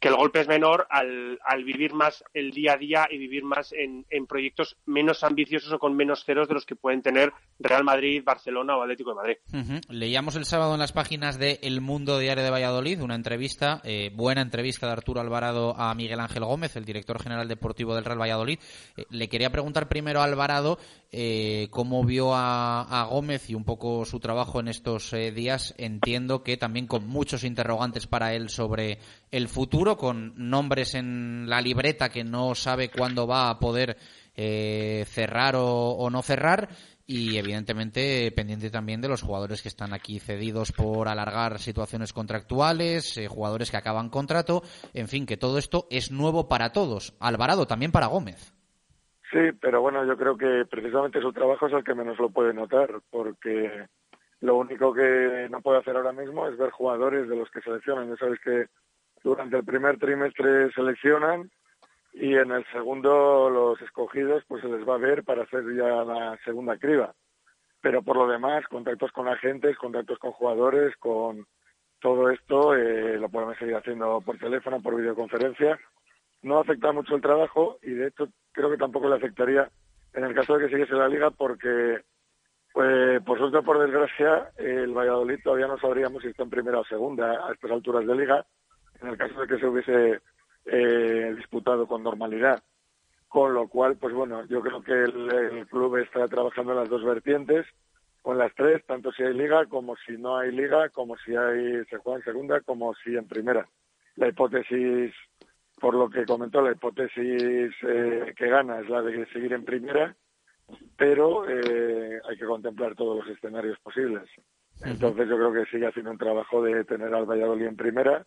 que el golpe es menor al, vivir más el día a día y vivir más en, proyectos menos ambiciosos o con menos ceros de los que pueden tener Real Madrid, Barcelona o Atlético de Madrid. Uh. Leíamos el sábado en las páginas de El Mundo Diario de Valladolid una entrevista, eh, buena entrevista de Arturo Alvarado a Miguel Ángel Gómez, el director general deportivo del Real Valladolid. Eh, le quería preguntar primero a Alvarado eh, cómo vio a, Gómez y un poco su trabajo en estos días. Entiendo que también con muchos interrogantes para él sobre el futuro con nombres en la libreta que no sabe cuándo va a poder eh, cerrar o, o, no cerrar y evidentemente pendiente también de los jugadores que están aquí cedidos por alargar situaciones contractuales, eh, jugadores que acaban contrato, en fin, que todo esto es nuevo para todos. Alvarado, también para Gómez. Sí, pero bueno, yo creo que precisamente su trabajo es el que menos lo puede notar, porque lo único que no puede hacer ahora mismo es ver jugadores de los que seleccionan. Ya sabes que durante el primer trimestre seleccionan y en el segundo los escogidos pues se les va a ver para hacer ya la segunda criba. Pero por lo demás, contactos con agentes, contactos con jugadores, con todo esto eh, lo podemos seguir haciendo por teléfono, por videoconferencia. No afecta mucho el trabajo y de hecho creo que tampoco le afectaría en el caso de que siguiese la liga porque pues por suerte por desgracia el Valladolid todavía no sabríamos si está en primera o segunda a estas alturas de liga en el caso de que se hubiese eh, disputado con normalidad. Con lo cual, pues bueno, yo creo que el, el, club está trabajando en las dos vertientes, con las tres, tanto si hay liga como si no hay liga, como si hay se juega en segunda, como si en primera. La hipótesis, por lo que comentó, la hipótesis eh, que gana es la de seguir en primera, pero eh, hay que contemplar todos los escenarios posibles. Entonces yo creo que sigue haciendo un trabajo de tener al Valladolid en primera,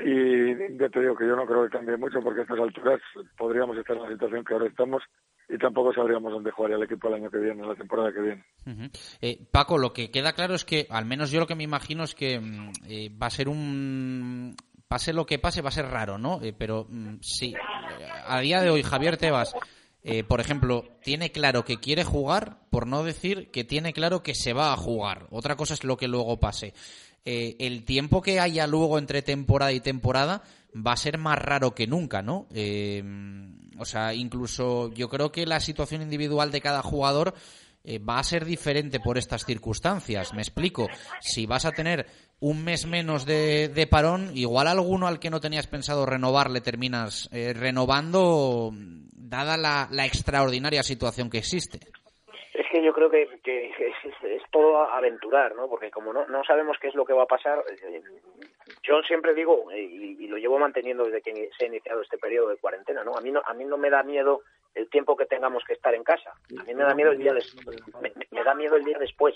y ya te digo que yo no creo que cambie mucho porque a estas alturas podríamos estar en la situación que ahora estamos y tampoco sabríamos dónde jugaría el equipo el año que viene, la temporada que viene. Uh -huh. eh, Paco, lo que queda claro es que, al menos yo lo que me imagino es que eh, va a ser un... Pase lo que pase, va a ser raro, ¿no? Eh, pero sí, a día de hoy Javier Tebas, eh, por ejemplo, tiene claro que quiere jugar, por no decir que tiene claro que se va a jugar. Otra cosa es lo que luego pase eh, el tiempo que haya luego entre temporada y temporada va a ser más raro que nunca, ¿no? O sea, incluso yo creo que la situación individual de cada jugador va a ser diferente por estas circunstancias. Me explico. Si vas a tener un mes menos de, parón, igual alguno al que no tenías pensado renovar le terminas eh, renovando, dada la, la extraordinaria situación que existe es que yo creo que, es, es, todo aventurar, ¿no? Porque como no, no sabemos qué es lo que va a pasar, eh, yo siempre digo, y, lo llevo manteniendo desde que se ha iniciado este periodo de cuarentena, ¿no? A mí no, a mí no me da miedo el tiempo que tengamos que estar en casa. A mí me da miedo el día me da miedo el día después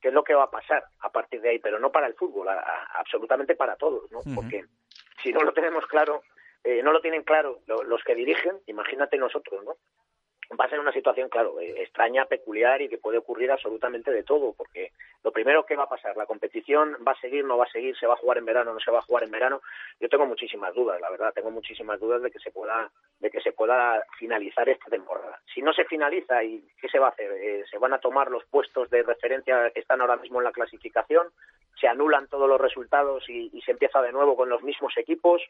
qué es lo que va a pasar a partir de ahí, pero no para el fútbol, a, a, absolutamente para todos, ¿no? Uh -huh. Porque si no lo tenemos claro, eh, no lo tienen claro lo, los que dirigen, imagínate nosotros, ¿no? Va a ser una situación, claro, eh, extraña, peculiar y que puede ocurrir absolutamente de todo, porque lo primero que va a pasar, la competición va a seguir, no va a seguir, se va a jugar en verano, no se va a jugar en verano. Yo tengo muchísimas dudas, la verdad, tengo muchísimas dudas de que se pueda, de que se pueda finalizar esta temporada. Si no se finaliza, ¿y qué se va a hacer? Eh, se van a tomar los puestos de referencia que están ahora mismo en la clasificación, se anulan todos los resultados y, y se empieza de nuevo con los mismos equipos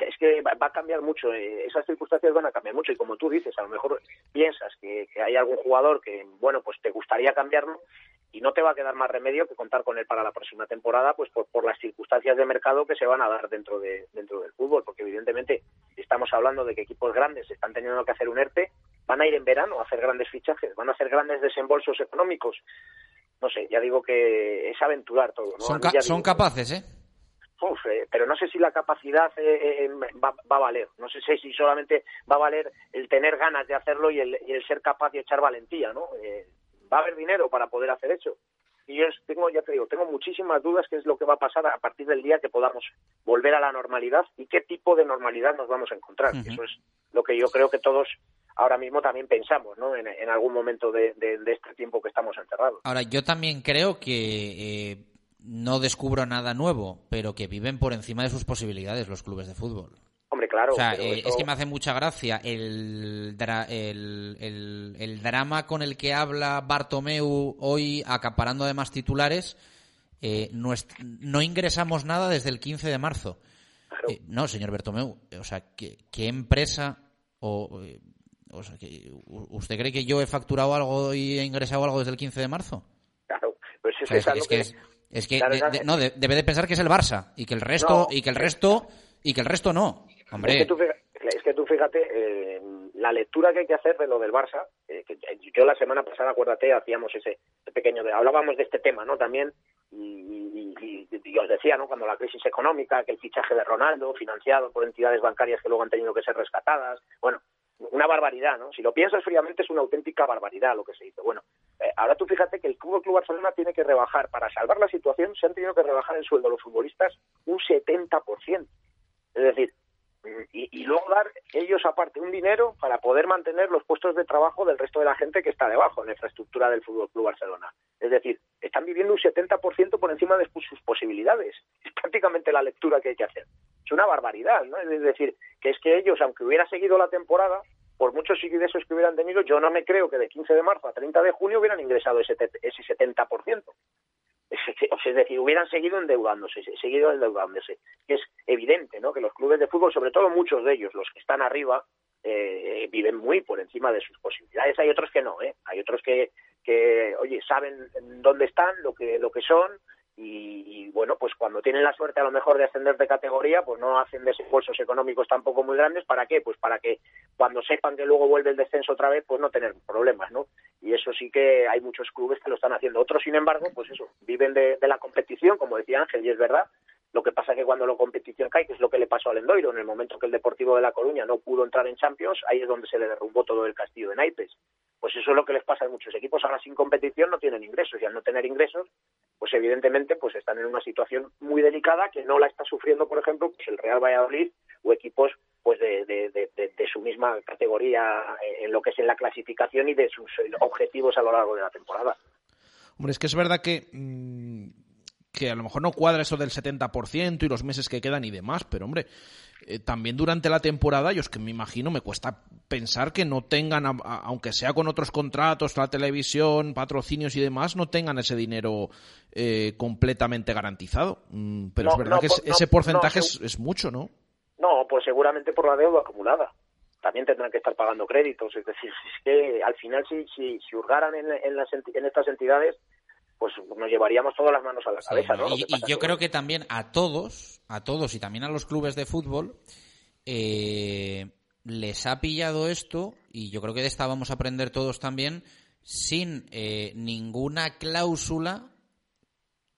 es que va, a cambiar mucho, eh, esas circunstancias van a cambiar mucho y como tú dices, a lo mejor piensas que, que, hay algún jugador que, bueno, pues te gustaría cambiarlo y no te va a quedar más remedio que contar con él para la próxima temporada, pues por, por las circunstancias de mercado que se van a dar dentro, de, dentro del fútbol, porque evidentemente estamos hablando de que equipos grandes están teniendo que hacer un ERTE, van a ir en verano a hacer grandes fichajes, van a hacer grandes desembolsos económicos. No sé, ya digo que es aventurar todo. ¿no? Son, ca son capaces, ¿eh? Uf, eh, pero no sé si la capacidad eh, eh, va, va, a valer. No sé si solamente va a valer el tener ganas de hacerlo y el, y el ser capaz de echar valentía, ¿no? Eh, va a haber dinero para poder hacer eso. Y yo tengo, ya te digo, tengo muchísimas dudas qué es lo que va a pasar a partir del día que podamos volver a la normalidad y qué tipo de normalidad nos vamos a encontrar. Uh -huh. Eso es lo que yo creo que todos ahora mismo también pensamos, ¿no? En, en algún momento de, de, de, este tiempo que estamos encerrados. Ahora, yo también creo que eh, no descubro nada nuevo, pero que viven por encima de sus posibilidades los clubes de fútbol. Hombre, claro. O sea, eh, eso... es que me hace mucha gracia el, el, el, el, drama con el que habla Bartomeu hoy, acaparando además titulares. Eh, no, no, ingresamos nada desde el 15 de marzo. Eh, no, señor Bertomeu, o sea, ¿qué, qué empresa o, o sea, que, ¿usted cree que yo he facturado algo y he ingresado algo desde el 15 de marzo? Claro, pues O sea, es, que es, es que de- de- no de- debe de pensar que es el Barça y que el resto No. y que el resto y que el resto no. Hombre, Es que tú, fija- es que tú fíjate, eh, la lectura que hay que hacer de lo del Barça, eh, que yo la semana pasada, acuérdate, hacíamos ese, pequeño, hablábamos de este tema, ¿no? También, y, y- y- y- y os decía, ¿no? Cuando la crisis económica, que el fichaje de Ronaldo, financiado por entidades bancarias que luego han tenido que ser rescatadas, bueno, una barbaridad, ¿no? Si lo piensas fríamente es una auténtica barbaridad lo que se hizo. Bueno, eh, ahora tú fíjate que el Club Club Barcelona tiene que rebajar, para salvar la situación, se han tenido que rebajar el sueldo de los futbolistas un 70%. Es decir, y, y luego dar ellos aparte un dinero para poder mantener los puestos de trabajo del resto de la gente que está debajo en la infraestructura del Fútbol Club Barcelona. Es decir, están viviendo un 70% por encima de sus posibilidades. Es prácticamente la lectura que hay que hacer. Es una barbaridad, ¿no? Es decir, que es que ellos, aunque hubiera seguido la temporada, por muchos ingresos que hubieran tenido, yo no me creo que de 15 de marzo a 30 de junio hubieran ingresado ese, ese 70%. Es, decir, hubieran seguido endeudándose, seguido endeudándose. Es evidente, ¿no? Que los clubes de fútbol, sobre todo muchos de ellos, los que están arriba, eh, viven muy por encima de sus posibilidades. Hay otros que no, ¿eh? Hay otros que, que oye, saben dónde están, lo que, lo que son, y, y, bueno, pues cuando tienen la suerte a lo mejor de ascender de categoría, pues no hacen desembolsos económicos tampoco muy grandes. ¿Para qué? Pues para que cuando sepan que luego vuelve el descenso otra vez, pues no tener problemas, ¿no? Y eso sí que hay muchos clubes que lo están haciendo. Otros, sin embargo, pues eso, viven de, la competición, como decía Ángel, y es verdad. Lo que pasa es que cuando la competición cae, que es lo que le pasó al Endoiro, en el momento que el Deportivo de La Coruña no pudo entrar en Champions, ahí es donde se le derrumbó todo el castillo de naipes. Pues eso es lo que les pasa a muchos equipos. Ahora sin competición no tienen ingresos y al no tener ingresos, pues evidentemente pues están en una situación muy delicada que no la está sufriendo, por ejemplo, pues el Real Valladolid o equipos pues de, su misma categoría en lo que es en la clasificación y de sus eh, objetivos a lo largo de la temporada. Hombre, es que es verdad que, mm, que a lo mejor no cuadra eso del 70% y los meses que quedan y demás, pero hombre, eh, también durante la temporada, yo es que me imagino, me cuesta pensar que no tengan, a- a- aunque sea con otros contratos, la televisión, patrocinios y demás, no tengan ese dinero eh, completamente garantizado. Mm, pero No, es verdad no, que por- es- no, ese porcentaje es, es mucho, ¿no? No, pues seguramente por la deuda acumulada. También tendrán que estar pagando créditos. Es decir, es que al final si, si, si hurgaran en, en, las en estas entidades, pues nos llevaríamos todas las manos a la cabeza, ¿no? Y, yo creo que también a todos, a todos y también a los clubes de fútbol, eh, les ha pillado esto, y yo creo que de esta vamos a aprender todos también, sin eh, ninguna cláusula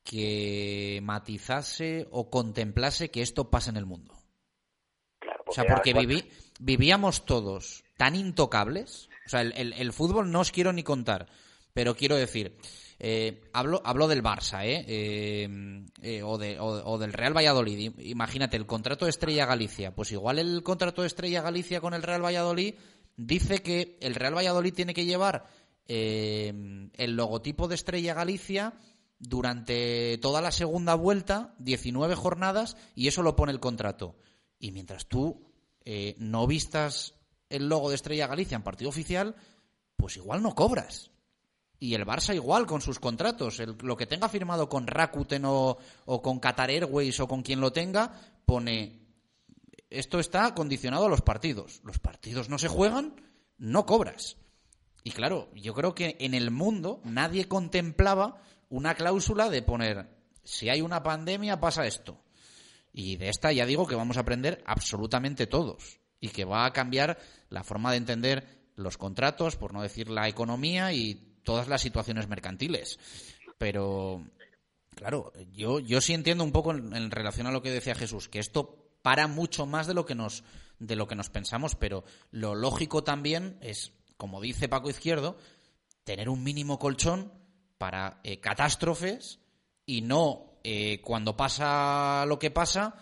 que matizase o contemplase que esto pase en el mundo. o sea, porque viví- vivíamos todos tan intocables. O sea, el, el- el fútbol no os quiero ni contar, pero quiero decir, eh, hablo, hablo del Barça, ¿eh? Eh, eh, o, o- del Real Valladolid. Imagínate, el contrato de Estrella Galicia. Pues igual el contrato de Estrella Galicia con el Real Valladolid dice que el Real Valladolid tiene que llevar eh, el logotipo de Estrella Galicia durante toda la segunda vuelta, 19 jornadas, y eso lo pone el contrato. Y mientras tú no vistas el logo de Estrella Galicia en partido oficial, pues igual no cobras. Y el Barça igual con sus contratos. Lo que tenga firmado con Rakuten o con Qatar Airways o con quien lo tenga, pone esto está condicionado a los partidos. Los partidos no se juegan, no cobras. Y claro, yo creo que en el mundo nadie contemplaba una cláusula de poner si hay una pandemia pasa esto. Y de esta ya digo que vamos a aprender absolutamente todos y que va a cambiar la forma de entender los contratos, por no decir la economía y todas las situaciones mercantiles. Pero, claro, yo, yo sí entiendo un poco en, en relación a lo que decía Jesús, que esto para mucho más de lo que nos de lo que nos pensamos, pero lo lógico también es, como dice Paco Izquierdo, tener un mínimo colchón para eh, catástrofes y no eh, cuando pasa lo que pasa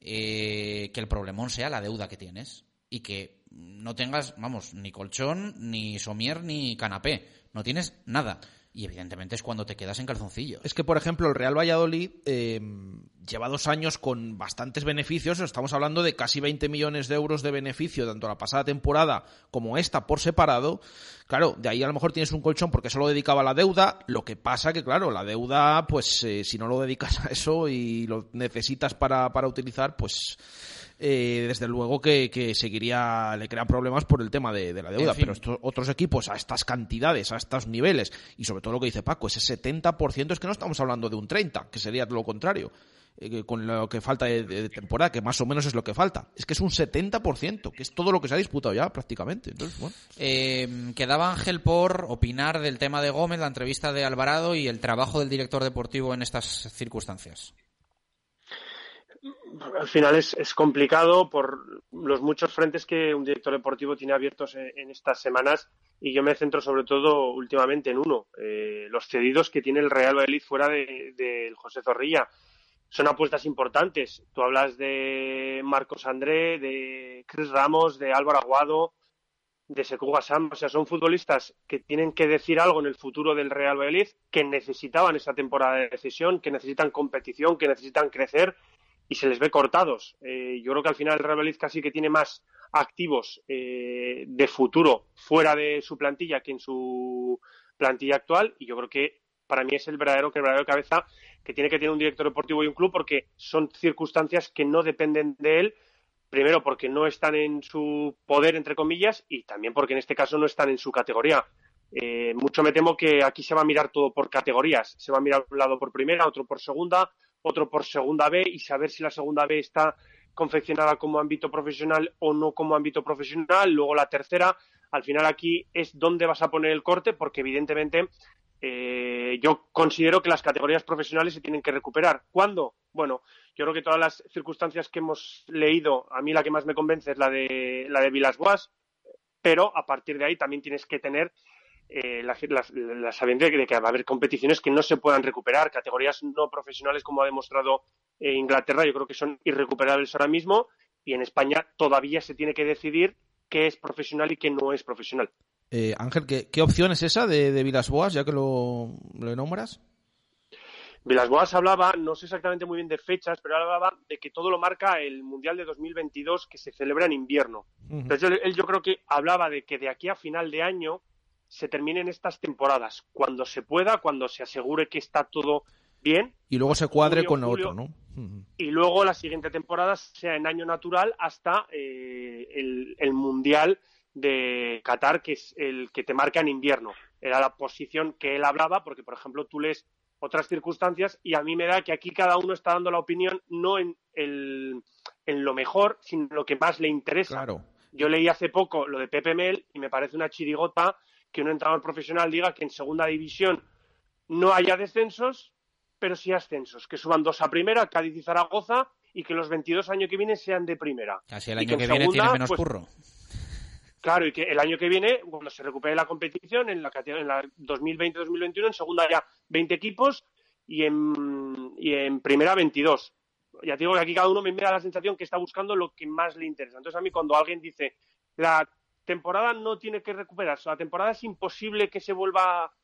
eh, que el problemón sea la deuda que tienes y que no tengas, vamos, ni colchón, ni somier, ni canapé. No tienes nada. Y evidentemente es cuando te quedas en calzoncillos. Es que, por ejemplo, el Real Valladolid, eh, lleva dos años con bastantes beneficios, estamos hablando de casi 20 millones de euros de beneficio, tanto la pasada temporada como esta por separado. Claro, de ahí a lo mejor tienes un colchón porque solo dedicaba a la deuda, lo que pasa que, claro, la deuda, pues eh, si no lo dedicas a eso y lo necesitas para, para utilizar, pues eh, desde luego que, seguiría, le crean problemas por el tema de, la deuda. Pero estos otros equipos a estas cantidades, a estos niveles, y sobre todo lo que dice Paco, ese 70%, es que no estamos hablando de un 30%, que sería lo contrario. Eh, con lo que falta de, temporada, que más o menos es lo que falta. Es que es un 70%, que es todo lo que se ha disputado ya prácticamente. Entonces, bueno. Eh, quedaba Ángel por opinar del tema de Gómez, la entrevista de Alvarado y el trabajo del director deportivo en estas circunstancias al final es, es, complicado por los muchos frentes que un director deportivo tiene abiertos en, estas semanas y yo me centro sobre todo últimamente en uno, eh, los cedidos que tiene el Real Valladolid fuera del de, José Zorrilla. Son apuestas importantes. Tú hablas de Marcos André, de Chris Ramos, de Álvaro Aguado, de Sekou Gassam. O sea, son futbolistas que tienen que decir algo en el futuro del Real Valladolid, que necesitaban esa temporada de decisión, que necesitan competición, que necesitan crecer y se les ve cortados. Eh, yo creo que al final el Real Madrid casi que tiene más activos eh, de futuro fuera de su plantilla que en su plantilla actual y yo creo que para mí es el verdadero que el verdadero cabeza que tiene que tener un director deportivo y un club porque son circunstancias que no dependen de él. Primero porque no están en su poder entre comillas y también porque en este caso no están en su categoría. Eh, mucho me temo que aquí se va a mirar todo por categorías. Se va a mirar un lado por primera otro por segunda otro por segunda B y saber si la segunda B está confeccionada como ámbito profesional o no como ámbito profesional. Luego la tercera, al final aquí es dónde vas a poner el corte, porque evidentemente eh, yo considero que las categorías profesionales se tienen que recuperar. ¿Cuándo? Bueno, yo creo que todas las circunstancias que hemos leído, a mí la que más me convence es la de la de Vilas Boas, pero a partir de ahí también tienes que tener eh, la, sabiduría de que va a haber competiciones que no se puedan recuperar, categorías no profesionales como ha demostrado eh, Inglaterra, yo creo que son irrecuperables ahora mismo y en España todavía se tiene que decidir qué es profesional y qué no es profesional. Eh, Ángel, ¿qué, opción es esa de, de Vilas Boas, ya que lo, lo nombras? Vilas Boas hablaba, no sé exactamente muy bien de fechas, pero hablaba de que todo lo marca el Mundial de 2022 que se celebra en invierno. Entonces él yo creo que hablaba de que de aquí a final de año se terminen estas temporadas, cuando se pueda, cuando se asegure que está todo bien. Y luego se cuadre con otro, ¿no? Y luego la siguiente temporada sea en año natural hasta eh, el, Mundial de Qatar, que es el que te marca en invierno. Era la posición que él hablaba, porque, por ejemplo, tú lees otras circunstancias y a mí me da que aquí cada uno está dando la opinión no en, el, en lo mejor, sino en lo que más le interesa. Claro. Yo leí hace poco lo de Pepe Mel y me parece una chirigota que un entrenador profesional diga que en segunda división no haya descensos, pero sí ascensos, que suban dos a primera, Cádiz y Zaragoza, y que los 22 años que vienen sean de primera. Así el año que, viene tiene menos pues, curro. Claro, y que el año que viene, cuando se recupere la competición, en la, en la 2020-2021, en segunda ya 20 equipos y en, y en primera 22. Ya digo que aquí cada uno me da la sensación que está buscando lo que más le interesa. Entonces a mí cuando alguien dice la temporada no tiene que recuperarse. La temporada es imposible que se vuelva.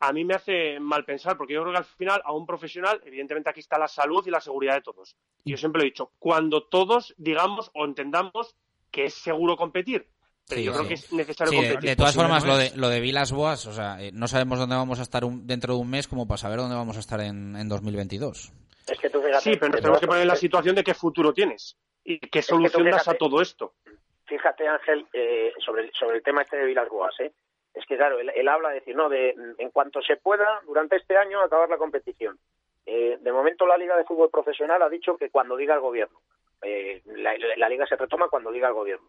A mí me hace mal pensar, porque yo creo que al final, a un profesional, evidentemente aquí está la salud y la seguridad de todos. Y yo siempre lo he dicho, cuando todos digamos o entendamos que es seguro competir, pero yo creo que es necesario competir. De, todas formas, lo de, lo de Vilas Boas, o sea, eh, no sabemos dónde vamos a estar dentro de un mes como para saber dónde vamos a estar en, en 2022. Es que tú fíjate, sí, pero nos tenemos que poner en la situación de qué futuro tienes y qué solución das a todo esto fíjate Ángel, eh, sobre, el, sobre el tema este de Vilas Boas, ¿eh? es que claro, él, habla de decir, no, de en cuanto se pueda, durante este año acabar la competición. Eh, de momento la Liga de Fútbol Profesional ha dicho que cuando diga el gobierno, eh, la, liga se retoma cuando diga el gobierno.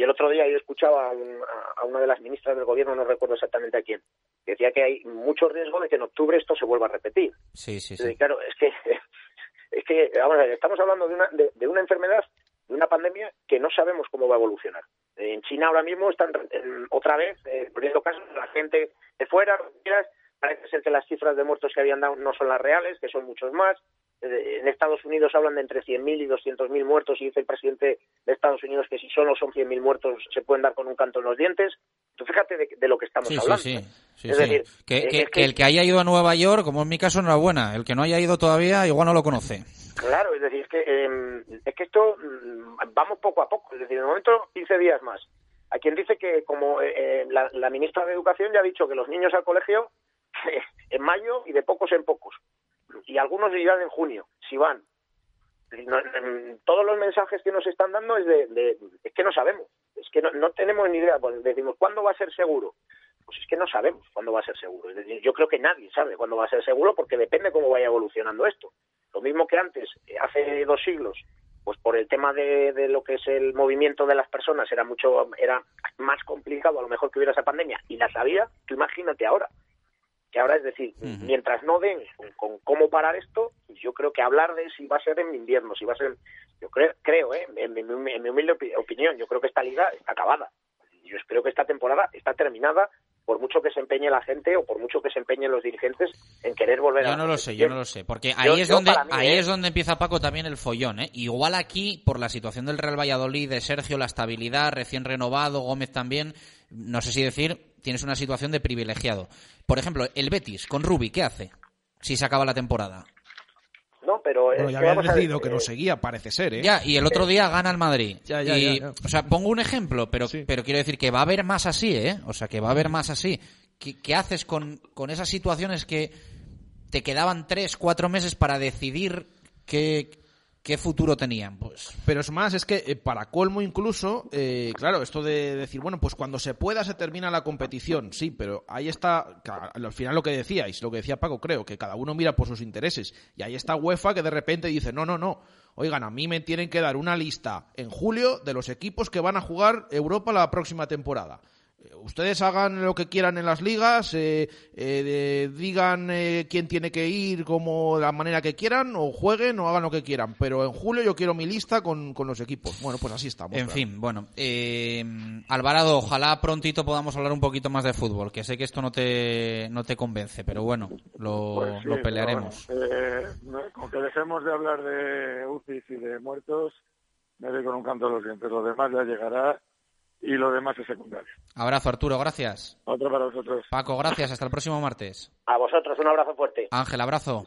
Y el otro día yo escuchaba a, una de las ministras del gobierno, no recuerdo exactamente a quién, que decía que hay mucho riesgo de que en octubre esto se vuelva a repetir. Sí, sí, sí. claro, es que, es que estamos hablando de una, de una enfermedad de una pandemia que no sabemos cómo va a evolucionar. En China ahora mismo están otra vez eh, poniendo casos la gente de fuera, parece ser que las cifras de muertos que habían dado no son las reales, que son muchos más. Eh, En Estados Unidos hablan de entre 100.000 y 200.000 muertos y dice el presidente de Estados Unidos que si solo son 100.000 muertos se pueden dar con un canto en los dientes. Tú fíjate de, de lo que estamos Sí, hablando. sí. sí, Es decir, que, eh, que el que haya ido a Nueva York, como en mi caso, enhorabuena. El que no haya ido todavía, igual no lo conoce. Claro, es decir, es que, eh, es que esto mm, vamos poco a poco. Es decir, de momento 15 días más. Hay quien dice que, como eh, eh, la, la ministra de Educación ya ha dicho que los niños al colegio en mayo y de pocos en pocos. Y algunos irán en junio, si van. Todos los mensajes que nos están dando es de, de- es que no sabemos, es que no, no tenemos ni idea. Pues decimos, ¿cuándo va a ser seguro? Pues es que no sabemos cuándo va a ser seguro. Es decir, yo creo que nadie sabe cuándo va a ser seguro porque depende cómo vaya evolucionando esto. Lo mismo que antes, hace dos siglos, pues por el tema de, de lo que es el movimiento de las personas era mucho era más complicado a lo mejor que hubiera esa pandemia y la sabía, tú imagínate ahora. Que ahora es decir, mientras no den con, con cómo parar esto, yo creo que hablar de si va a ser en invierno, si va a ser, yo creo, creo, ¿eh? en, mi- en mi- humilde opi- opinión, yo creo que esta liga está acabada. Yo espero que esta temporada está terminada por mucho que se empeñe la gente o por mucho que se empeñen los dirigentes en querer volver a Yo no lo sé, yo no lo sé. Porque Yo- ahí es yo donde mí, ahí ¿eh? es donde empieza Paco también el follón, ¿eh? Igual aquí, por la situación del Real Valladolid, de Sergio, la estabilidad, recién renovado, Gómez también, no sé si decir, tienes una situación de privilegiado. Por ejemplo, el Betis, con Rubi, ¿qué hace? Si se acaba la temporada. No, pero Bueno, ya habían ver, decidido que eh, no seguía, parece ser, ¿eh? Ya, y el otro día gana el Madrid. Ya, ya, Y, ya, ya. O sea, pongo un ejemplo, pero, pero quiero decir que va a haber más así, ¿eh? O sea, que va a haber más así. ¿Qué, qué haces con, con esas situaciones que te quedaban tres, cuatro meses para decidir qué, qué futuro tenían? Pues Pero es más, es que eh, para colmo incluso, eh, claro, esto de decir, bueno, pues cuando se pueda se termina la competición, sí, pero ahí está, al final lo que decíais, lo que decía Paco, creo, que cada uno mira por sus intereses. Y ahí está UEFA que de repente dice, no, no, no, oigan, a mí me tienen que dar una lista en julio de los equipos que van a jugar Europa la próxima temporada. Eh, Ustedes hagan lo que quieran en las ligas, eh, eh, de- digan eh, quién tiene que ir como de la manera que quieran, o jueguen o hagan lo que quieran. Pero en julio yo quiero mi lista con, con los equipos. Bueno, pues así estamos. En claro. fin, bueno, eh, Alvarado, ojalá prontito podamos hablar un poquito más de fútbol, que sé que esto no te, no te convence, pero bueno, lo, Pues sí, lo pero pelearemos. bueno, eh, con que dejemos de hablar de UCIs y de muertos, me doy con un canto de los dientes. Lo demás ya llegará y lo demás es secundario. Abrazo, Arturo, gracias. Otro para vosotros. Paco, gracias, hasta el próximo martes. A vosotros un abrazo fuerte. Ángel, abrazo.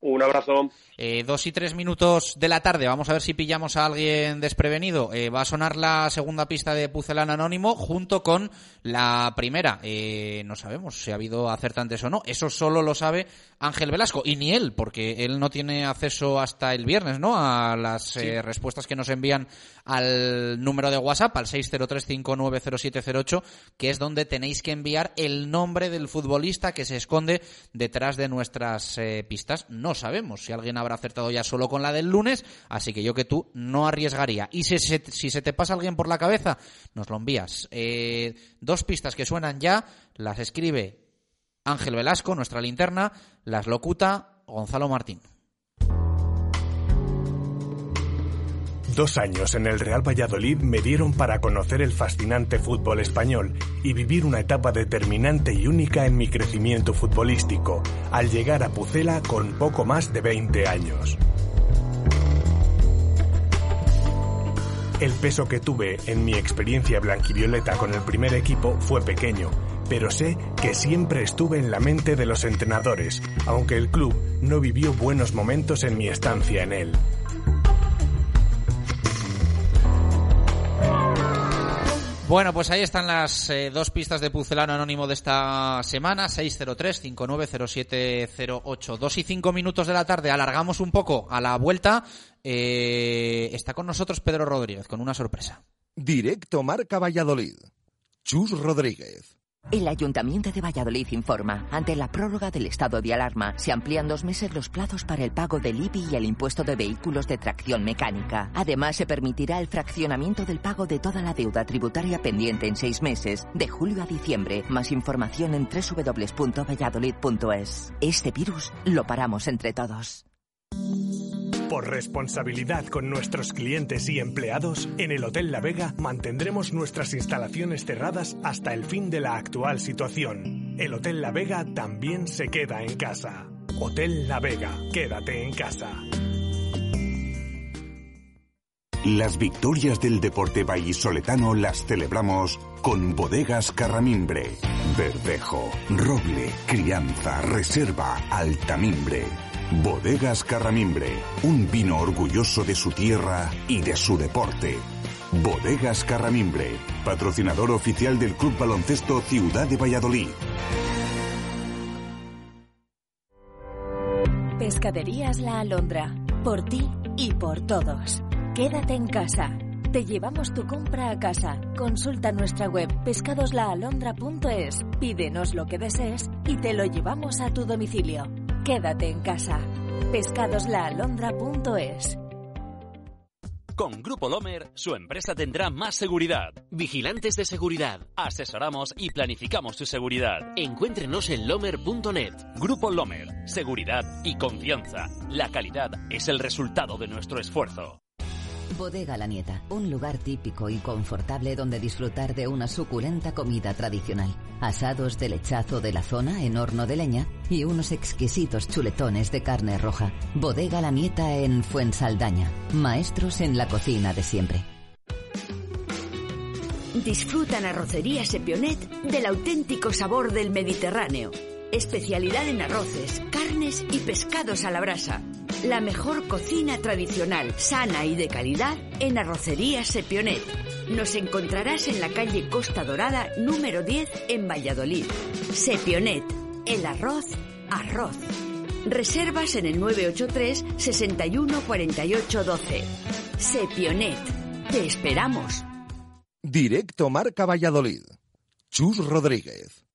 Un abrazo. Eh, dos y tres minutos de la tarde. Vamos a ver si pillamos a alguien desprevenido. Eh, va a sonar la segunda pista de Pucelán Anónimo junto con la primera. Eh, no sabemos si ha habido acertantes o no. Eso solo lo sabe Ángel Velasco. Y ni él, porque él no tiene acceso hasta el viernes, ¿no? A las respuestas que nos envían al número de WhatsApp, al 603590708, que es donde tenéis que enviar el nombre del futbolista que se esconde detrás de nuestras pistas. No sabemos si alguien habrá acertado ya solo con la del lunes, así que yo que tú no arriesgaría. Y si se, si se te pasa alguien por la cabeza, nos lo envías. Eh, dos pistas que suenan ya, las escribe Ángel Velasco, nuestra linterna, las locuta Gonzalo Martín. Dos años en el Real Valladolid me dieron para conocer el fascinante fútbol español y vivir una etapa determinante y única en mi crecimiento futbolístico, al llegar a Pucela con poco más de 20 años. El peso que tuve en mi experiencia blanquivioleta con el primer equipo fue pequeño, pero sé que siempre estuve en la mente de los entrenadores, aunque el club no vivió buenos momentos en mi estancia en él. Bueno, pues ahí están las eh, dos pistas de Pucelano Anónimo de esta semana, 603-590708. Dos y cinco minutos de la tarde, alargamos un poco a la vuelta. Eh, está con nosotros Pedro Rodríguez con una sorpresa. Directo Marca Valladolid. Chus Rodríguez. El Ayuntamiento de Valladolid informa, ante la prórroga del estado de alarma, se amplían dos meses los plazos para el pago del IBI y el impuesto de vehículos de tracción mecánica. Además, se permitirá el fraccionamiento del pago de toda la deuda tributaria pendiente en seis meses, de julio a diciembre. Más información en www.valladolid.es. Este virus lo paramos entre todos. Por responsabilidad con nuestros clientes y empleados, en el Hotel La Vega mantendremos nuestras instalaciones cerradas hasta el fin de la actual situación. el Hotel La Vega también se queda en casa. Hotel La Vega, quédate en casa. Las victorias del deporte vallisoletano las celebramos con bodegas Carramimbre, Verdejo, Roble, Crianza, Reserva, Altamimbre. Bodegas Carramimbre, un vino orgulloso de su tierra y de su deporte. Bodegas Carramimbre, patrocinador oficial del Club Baloncesto Ciudad de Valladolid. Pescaderías La Alondra. Por ti y por todos. Quédate en casa. Te llevamos tu compra a casa. Consulta nuestra web pescadoslaalondra.es. Pídenos lo que desees y te lo llevamos a tu domicilio. Quédate en casa. pescadoslaalondra.es. Con Grupo Lomer, su empresa tendrá más seguridad. Vigilantes de seguridad. Asesoramos y planificamos su seguridad. Encuéntrenos en lomer.net. Grupo Lomer. Seguridad y confianza. La calidad es el resultado de nuestro esfuerzo. Bodega La Nieta, un lugar típico y confortable donde disfrutar de una suculenta comida tradicional. Asados de lechazo de la zona en horno de leña y unos exquisitos chuletones de carne roja. Bodega La Nieta en Fuensaldaña. Maestros en la cocina de siempre. Disfrutan arrocería Sepionet del auténtico sabor del Mediterráneo. Especialidad en arroces, carnes y pescados a la brasa. La mejor cocina tradicional, sana y de calidad en Arrocería Sepionet. Nos encontrarás en la calle Costa Dorada número 10 en Valladolid. Sepionet, el arroz, arroz. Reservas en el 983 61 48 12. Sepionet, te esperamos. Directo Marca Valladolid. Chus Rodríguez.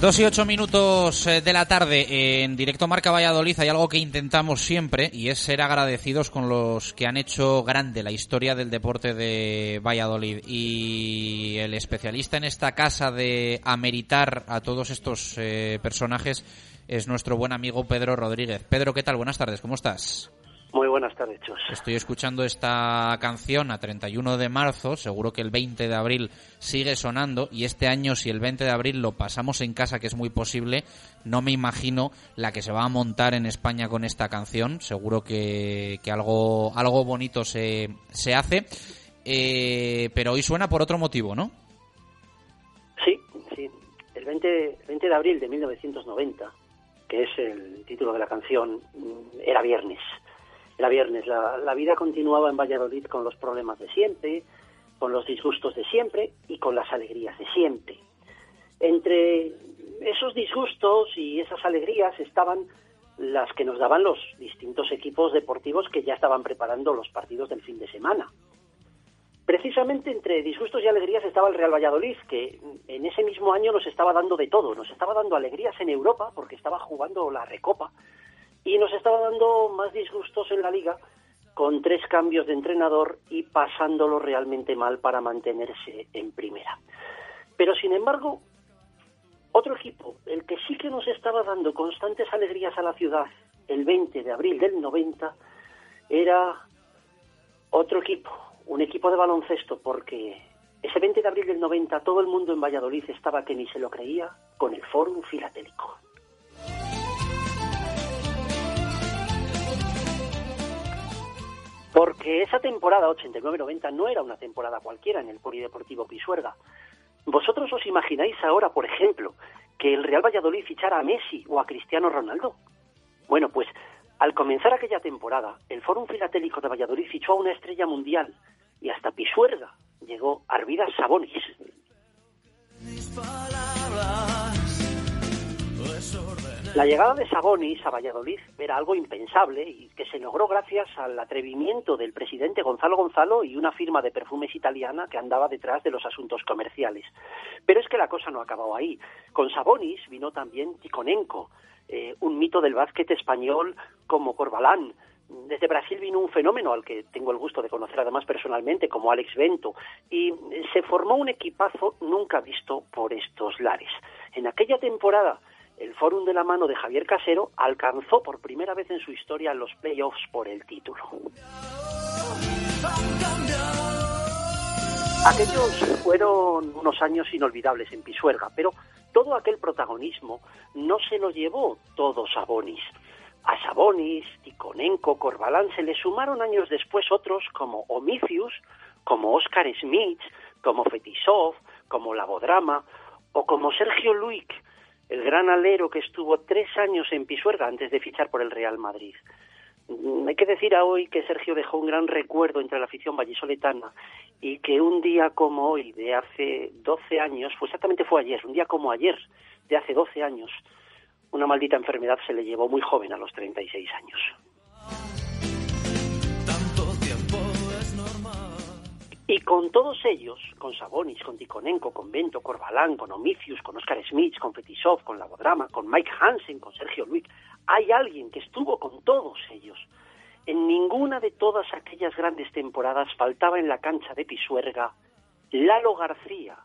Dos y ocho minutos eh, de la tarde en directo Marca Valladolid hay algo que intentamos siempre y es ser agradecidos con los que han hecho grande la historia del deporte de Valladolid y el especialista en esta casa de ameritar a todos estos eh, personajes es nuestro buen amigo Pedro Rodríguez. Pedro, ¿qué tal? Buenas tardes, ¿cómo estás? Muy buenas tardes, Chus. Estoy escuchando esta canción a 31 de marzo, seguro que el 20 de abril sigue sonando y este año si el 20 de abril lo pasamos en casa, que es muy posible, no me imagino la que se va a montar en España con esta canción, seguro que, que algo, algo bonito se, se hace, eh, pero hoy suena por otro motivo, ¿no? Sí, sí. El 20, 20 de abril de 1990, que es el título de la canción, era viernes era viernes. La, la, vida continuaba en Valladolid con los problemas de siempre, con los disgustos de siempre y con las alegrías de siempre. Entre esos disgustos y esas alegrías estaban las que nos daban los distintos equipos deportivos que ya estaban preparando los partidos del fin de semana. Precisamente entre disgustos y alegrías estaba el Real Valladolid, que en ese mismo año nos estaba dando de todo. Nos estaba dando alegrías en Europa porque estaba jugando la Recopa y nos estaba dando más disgustos en la liga con tres cambios de entrenador y pasándolo realmente mal para mantenerse en primera. Pero sin embargo, otro equipo, el que sí que nos estaba dando constantes alegrías a la ciudad el 20 de abril del 90, era otro equipo, un equipo de baloncesto, porque ese 20 de abril del 90 todo el mundo en Valladolid estaba que ni se lo creía con el Fórum Filatélico. Porque esa temporada 89-90 no era una temporada cualquiera en el Polideportivo Pisuerga. ¿Vosotros os imagináis ahora, por ejemplo, que el Real Valladolid fichara a Messi o a Cristiano Ronaldo? Bueno, pues al comenzar aquella temporada, el Fórum Filatélico de Valladolid fichó a una estrella mundial y hasta Pisuerga llegó Arvidas Sabonis. Mis La llegada de Sabonis a Valladolid era algo impensable y que se logró gracias al atrevimiento del presidente Gonzalo Gonzalo y una firma de perfumes italiana que andaba detrás de los asuntos comerciales. Pero es que la cosa no acabó ahí. Con Sabonis vino también Ticonenko, eh, un mito del básquet español como Corbalán. Desde Brasil vino un fenómeno al que tengo el gusto de conocer además personalmente, como Alex Bento, y se formó un equipazo nunca visto por estos lares. En aquella temporada, el Fórum de la mano de Javier Casero alcanzó por primera vez en su historia los playoffs por el título. Aquellos fueron unos años inolvidables en Pisuerga, pero todo aquel protagonismo no se lo llevó todo Sabonis. A Sabonis, Ticonenko, Corbalán se le sumaron años después otros como Omicius, como Oscar Smith, como Fetisov, como Labodrama o como Sergio Luic, el gran alero que estuvo tres años en Pisuerga antes de fichar por el Real Madrid. Mm, hay que decir a hoy que Sergio dejó un gran recuerdo entre la afición vallisoletana y que un día como hoy, de hace 12 años, pues exactamente fue ayer, un día como ayer, de hace 12 años, una maldita enfermedad se le llevó muy joven a los 36 años. Y con todos ellos, con Sabonis, con Ticonenko, con Bento, Corbalán, con Omicius, con Oscar Smith, con Fetisov, con Labodrama, con Mike Hansen, con Sergio Luis, hay alguien que estuvo con todos ellos. En ninguna de todas aquellas grandes temporadas faltaba en la cancha de Pisuerga Lalo García,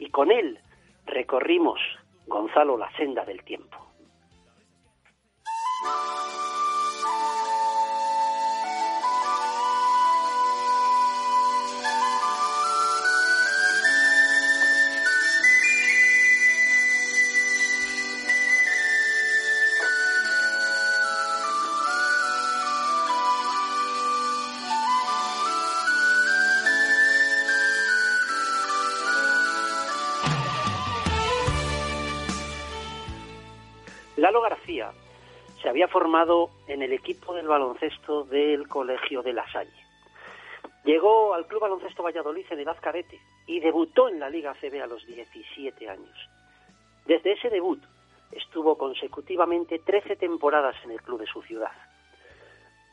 y con él recorrimos, Gonzalo, la senda del tiempo. En el equipo del baloncesto del Colegio de La Salle. Llegó al Club Baloncesto Valladolid en edad cadete y debutó en la Liga CB a los 17 años. Desde ese debut estuvo consecutivamente 13 temporadas en el club de su ciudad.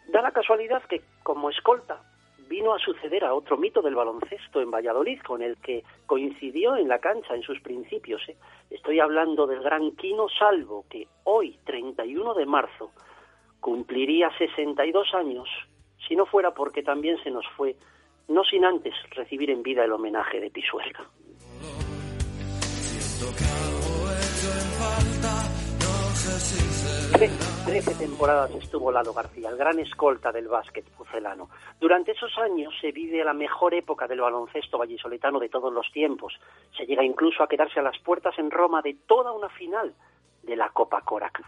Da la casualidad que, como escolta, vino a suceder a otro mito del baloncesto en Valladolid, con el que coincidió en la cancha en sus principios. ¿eh? Estoy hablando del gran Quino Salvo, que hoy, 31 de marzo, cumpliría 62 años, si no fuera porque también se nos fue, no sin antes recibir en vida el homenaje de Pisuerga. Trece temporadas estuvo Lalo García, el gran escolta del básquet pucelano. Durante esos años se vive la mejor época del baloncesto vallisoletano de todos los tiempos. Se llega incluso a quedarse a las puertas en Roma de toda una final de la Copa Corac.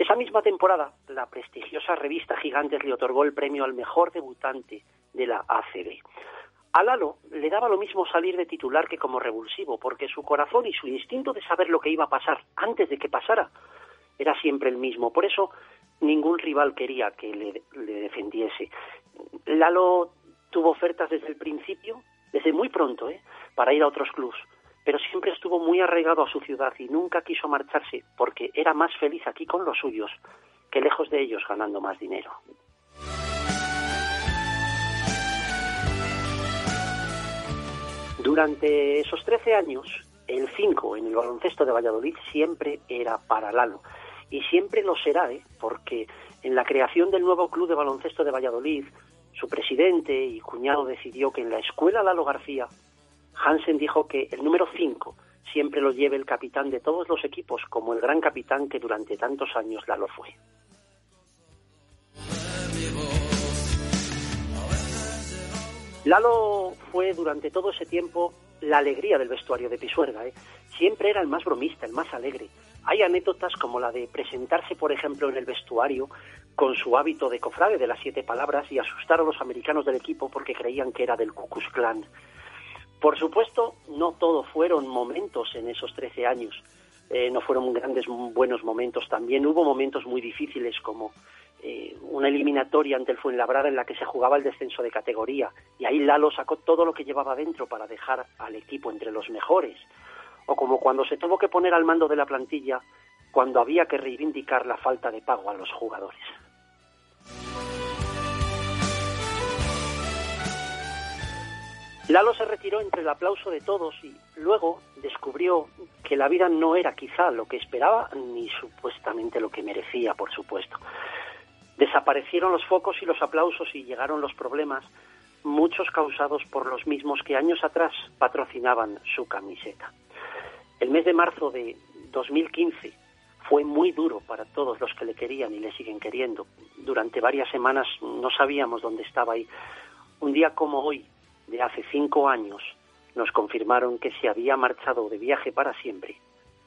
Esa misma temporada, la prestigiosa revista Gigantes le otorgó el premio al mejor debutante de la ACB. A Lalo le daba lo mismo salir de titular que como revulsivo, porque su corazón y su instinto de saber lo que iba a pasar antes de que pasara era siempre el mismo. Por eso ningún rival quería que le, defendiese. Lalo tuvo ofertas desde el principio, desde muy pronto, ¿eh? para ir a otros clubs, pero siempre estuvo muy arraigado a su ciudad y nunca quiso marcharse porque era más feliz aquí con los suyos que lejos de ellos ganando más dinero. Durante esos 13 años, el 5 en el baloncesto de Valladolid siempre era para Lalo y siempre lo será, ¿eh? porque en la creación del nuevo club de baloncesto de Valladolid, su presidente y cuñado decidió que en la escuela Lalo García, Hansen dijo que el número 5 siempre lo lleve el capitán de todos los equipos, como el gran capitán que durante tantos años Lalo fue. Lalo fue durante todo ese tiempo la alegría del vestuario de Pisuerga. ¿eh? Siempre era el más bromista, el más alegre. Hay anécdotas como la de presentarse, por ejemplo, en el vestuario con su hábito de cofrade de las siete palabras y asustar a los americanos del equipo porque creían que era del Ku Klux Klan. Por supuesto, no todo fueron momentos en esos 13 años. Eh, no fueron grandes buenos momentos. También hubo momentos muy difíciles como eh, una eliminatoria ante el Fuenlabrada en la que se jugaba el descenso de categoría y ahí Lalo sacó todo lo que llevaba dentro para dejar al equipo entre los mejores o como cuando se tuvo que poner al mando de la plantilla cuando había que reivindicar la falta de pago a los jugadores. Lalo se retiró entre el aplauso de todos y luego descubrió que la vida no era quizá lo que esperaba ni supuestamente lo que merecía, por supuesto. Desaparecieron los focos y los aplausos y llegaron los problemas, muchos causados por los mismos que años atrás patrocinaban su camiseta. El mes de marzo de 2015 fue muy duro para todos los que le querían y le siguen queriendo. Durante varias semanas no sabíamos dónde estaba y un día como hoy, de hace cinco años nos confirmaron que se había marchado de viaje para siempre,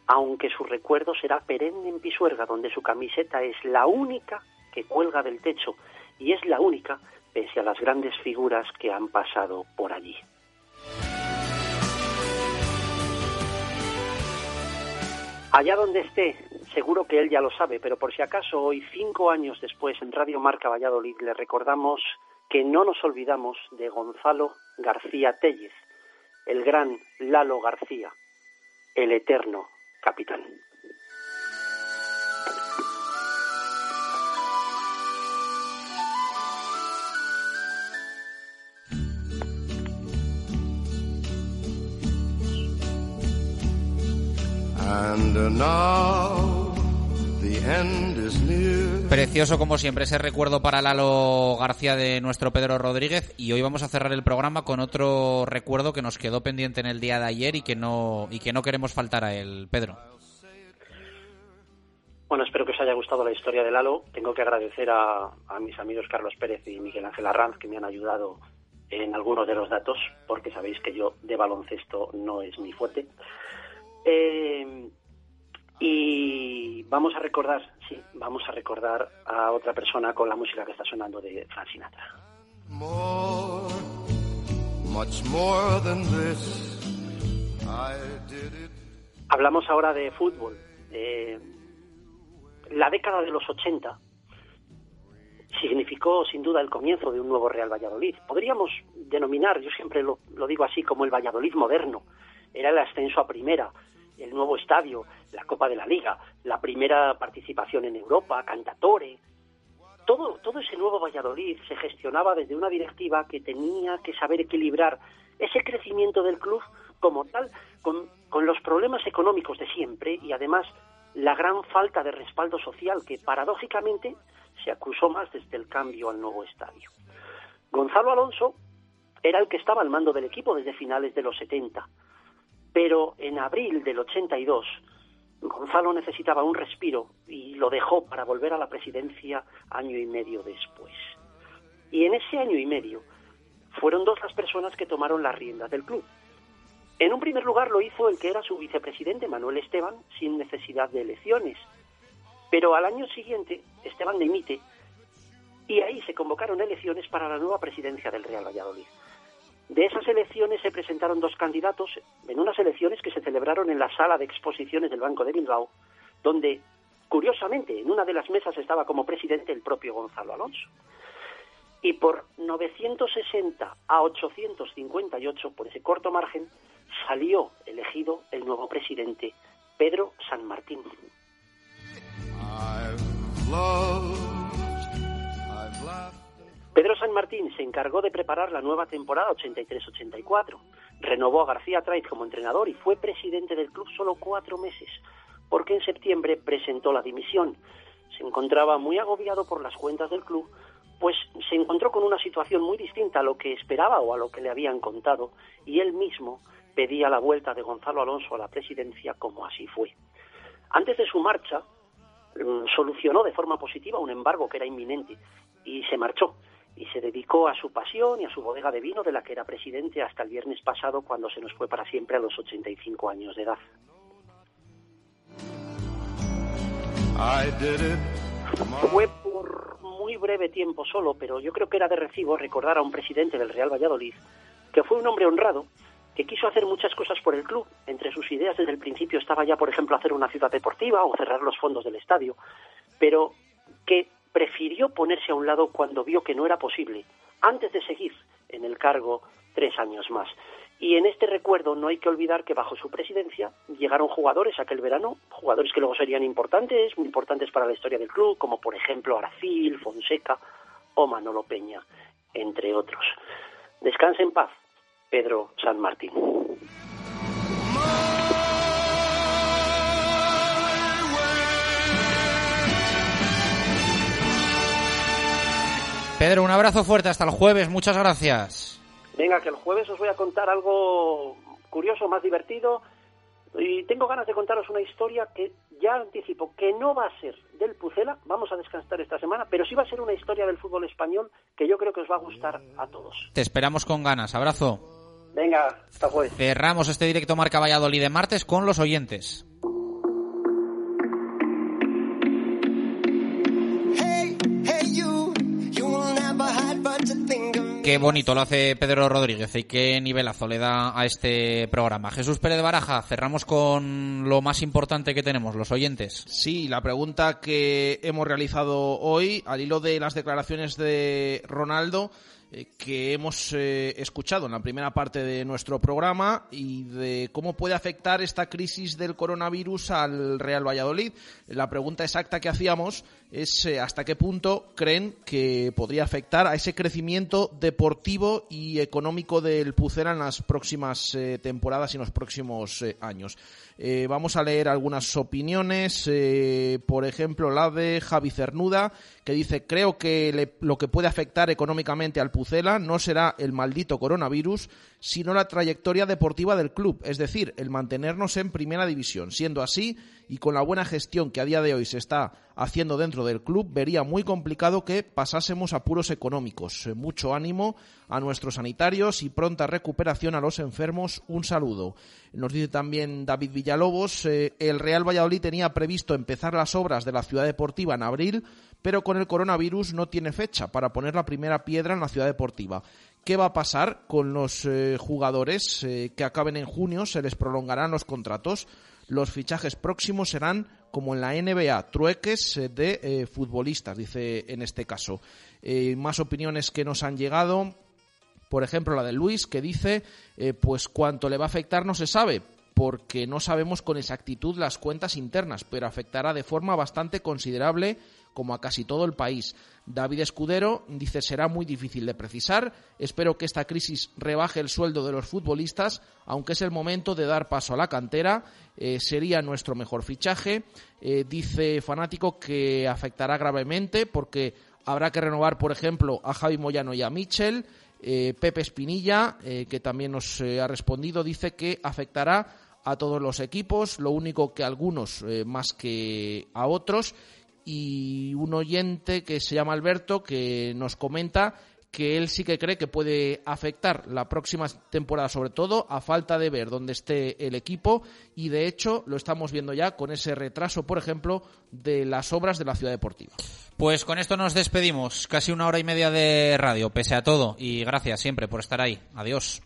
aunque su recuerdo será perenne en Pisuerga, donde su camiseta es la única que cuelga del techo y es la única pese a las grandes figuras que han pasado por allí. Allá donde esté, seguro que él ya lo sabe, pero por si acaso hoy, cinco años después, en Radio Marca Valladolid, le recordamos que no nos olvidamos de Gonzalo García Tellez, el gran Lalo García, el eterno capitán. And now the end is near. Precioso como siempre ese recuerdo para Lalo García de nuestro Pedro Rodríguez y hoy vamos a cerrar el programa con otro recuerdo que nos quedó pendiente en el día de ayer y que no y que no queremos faltar a él, Pedro. Bueno, espero que os haya gustado la historia de Lalo. Tengo que agradecer a, a mis amigos Carlos Pérez y Miguel Ángel Arranz que me han ayudado en algunos de los datos, porque sabéis que yo de baloncesto no es mi fuerte. Eh, y vamos a recordar, sí, vamos a recordar a otra persona con la música que está sonando de Frank Sinatra. Hablamos ahora de fútbol. la década de los 80 significó sin duda el comienzo de un nuevo Real Valladolid. Podríamos denominar, yo siempre lo, lo digo así, como el Valladolid moderno. Era el ascenso a primera, el nuevo estadio, la Copa de la Liga, la primera participación en Europa, Cantatore. Todo, todo ese nuevo Valladolid se gestionaba desde una directiva que tenía que saber equilibrar ese crecimiento del club como tal con, con los problemas económicos de siempre y además la gran falta de respaldo social que paradójicamente se acusó más desde el cambio al nuevo estadio. Gonzalo Alonso era el que estaba al mando del equipo desde finales de los 70 pero en abril del 82 Gonzalo necesitaba un respiro y lo dejó para volver a la presidencia año y medio después. Y en ese año y medio fueron dos las personas que tomaron las riendas del club. En un primer lugar lo hizo el que era su vicepresidente, Manuel Esteban, sin necesidad de elecciones. Pero al año siguiente, Esteban dimite y ahí se convocaron elecciones para la nueva presidencia del Real Valladolid. De esas elecciones se presentaron dos candidatos en unas elecciones que se celebraron en la sala de exposiciones del Banco de Bilbao, donde, curiosamente, en una de las mesas estaba como presidente el propio Gonzalo Alonso. Y por 960 a 858, por ese corto margen, salió elegido el nuevo presidente, Pedro San Martín. Pedro San Martín se encargó de preparar la nueva temporada 83-84. Renovó a García Traiz como entrenador y fue presidente del club solo cuatro meses, porque en septiembre presentó la dimisión. Se encontraba muy agobiado por las cuentas del club, pues se encontró con una situación muy distinta a lo que esperaba o a lo que le habían contado, y él mismo pedía la vuelta de Gonzalo Alonso a la presidencia como así fue. Antes de su marcha, mm, solucionó de forma positiva un embargo que era inminente y se marchó y se dedicó a su pasión y a su bodega de vino de la que era presidente hasta el viernes pasado cuando se nos fue para siempre a los 85 años de edad. Fue por muy breve tiempo solo, pero yo creo que era de recibo recordar a un presidente del Real Valladolid que fue un hombre honrado, que quiso hacer muchas cosas por el club. Entre sus ideas desde el principio estaba ya, por ejemplo, hacer una ciudad deportiva o cerrar los fondos del estadio, pero que prefirió ponerse a un lado cuando vio que no era posible, antes de seguir en el cargo tres años más. Y en este recuerdo no hay que olvidar que bajo su presidencia llegaron jugadores aquel verano, jugadores que luego serían importantes, muy importantes para la historia del club, como por ejemplo Aracil, Fonseca o Manolo Peña, entre otros. Descanse en paz, Pedro San Martín. Pedro, un abrazo fuerte hasta el jueves. Muchas gracias. Venga, que el jueves os voy a contar algo curioso, más divertido. Y tengo ganas de contaros una historia que ya anticipo que no va a ser del Pucela, vamos a descansar esta semana, pero sí va a ser una historia del fútbol español que yo creo que os va a gustar a todos. Te esperamos con ganas. Abrazo. Venga, hasta jueves. Cerramos este directo Marca Valladolid de martes con los oyentes. Qué bonito lo hace Pedro Rodríguez y qué nivelazo le da a este programa. Jesús Pérez Baraja, cerramos con lo más importante que tenemos, los oyentes. Sí, la pregunta que hemos realizado hoy, al hilo de las declaraciones de Ronaldo, eh, que hemos eh, escuchado en la primera parte de nuestro programa y de cómo puede afectar esta crisis del coronavirus al Real Valladolid. La pregunta exacta que hacíamos es eh, hasta qué punto creen que podría afectar a ese crecimiento deportivo y económico del Pucera en las próximas temporadas y en los próximos años. vamos a leer algunas opiniones, por ejemplo la de Javi Cernuda, que dice creo que lo que puede afectar económicamente al Pucela no será el maldito coronavirus, sino la trayectoria deportiva del club, es decir, el mantenernos en primera división. Siendo así, y con la buena gestión que a día de hoy se está haciendo dentro del club, vería muy complicado que pasásemos apuros económicos. Eh, mucho ánimo a nuestros sanitarios y pronta recuperación a los enfermos. Un saludo. Nos dice también David Villalobos, eh, el Real Valladolid tenía previsto empezar las obras de la ciudad deportiva en abril, pero con el coronavirus no tiene fecha para poner la primera piedra en la ciudad deportiva. ¿Qué va a pasar con los eh, jugadores que acaben en junio? ¿Se les prolongarán los contratos? Los fichajes próximos serán como en la NBA, trueques eh, de eh, futbolistas, dice en este caso. Eh, más opiniones que nos han llegado, por ejemplo la de Luis, que dice, pues cuánto le va a afectar no se sabe, porque no sabemos con exactitud las cuentas internas, pero afectará de forma bastante considerable como a casi todo el país. David Escudero dice será muy difícil de precisar. Espero que esta crisis rebaje el sueldo de los futbolistas, aunque es el momento de dar paso a la cantera. Eh, sería nuestro mejor fichaje. Eh, dice Fanático que afectará gravemente porque habrá que renovar, por ejemplo, a Javi Moyano y a Michel. Eh, Pepe Espinilla, que también nos ha respondido, dice que afectará a todos los equipos, lo único que algunos más que a otros y un oyente que se llama Alberto que nos comenta que él sí que cree que puede afectar la próxima temporada, sobre todo a falta de ver dónde esté el equipo y de hecho lo estamos viendo ya con ese retraso, por ejemplo, de las obras de la ciudad deportiva. Pues con esto nos despedimos, casi una hora y media de radio, pese a todo, y gracias siempre por estar ahí. Adiós.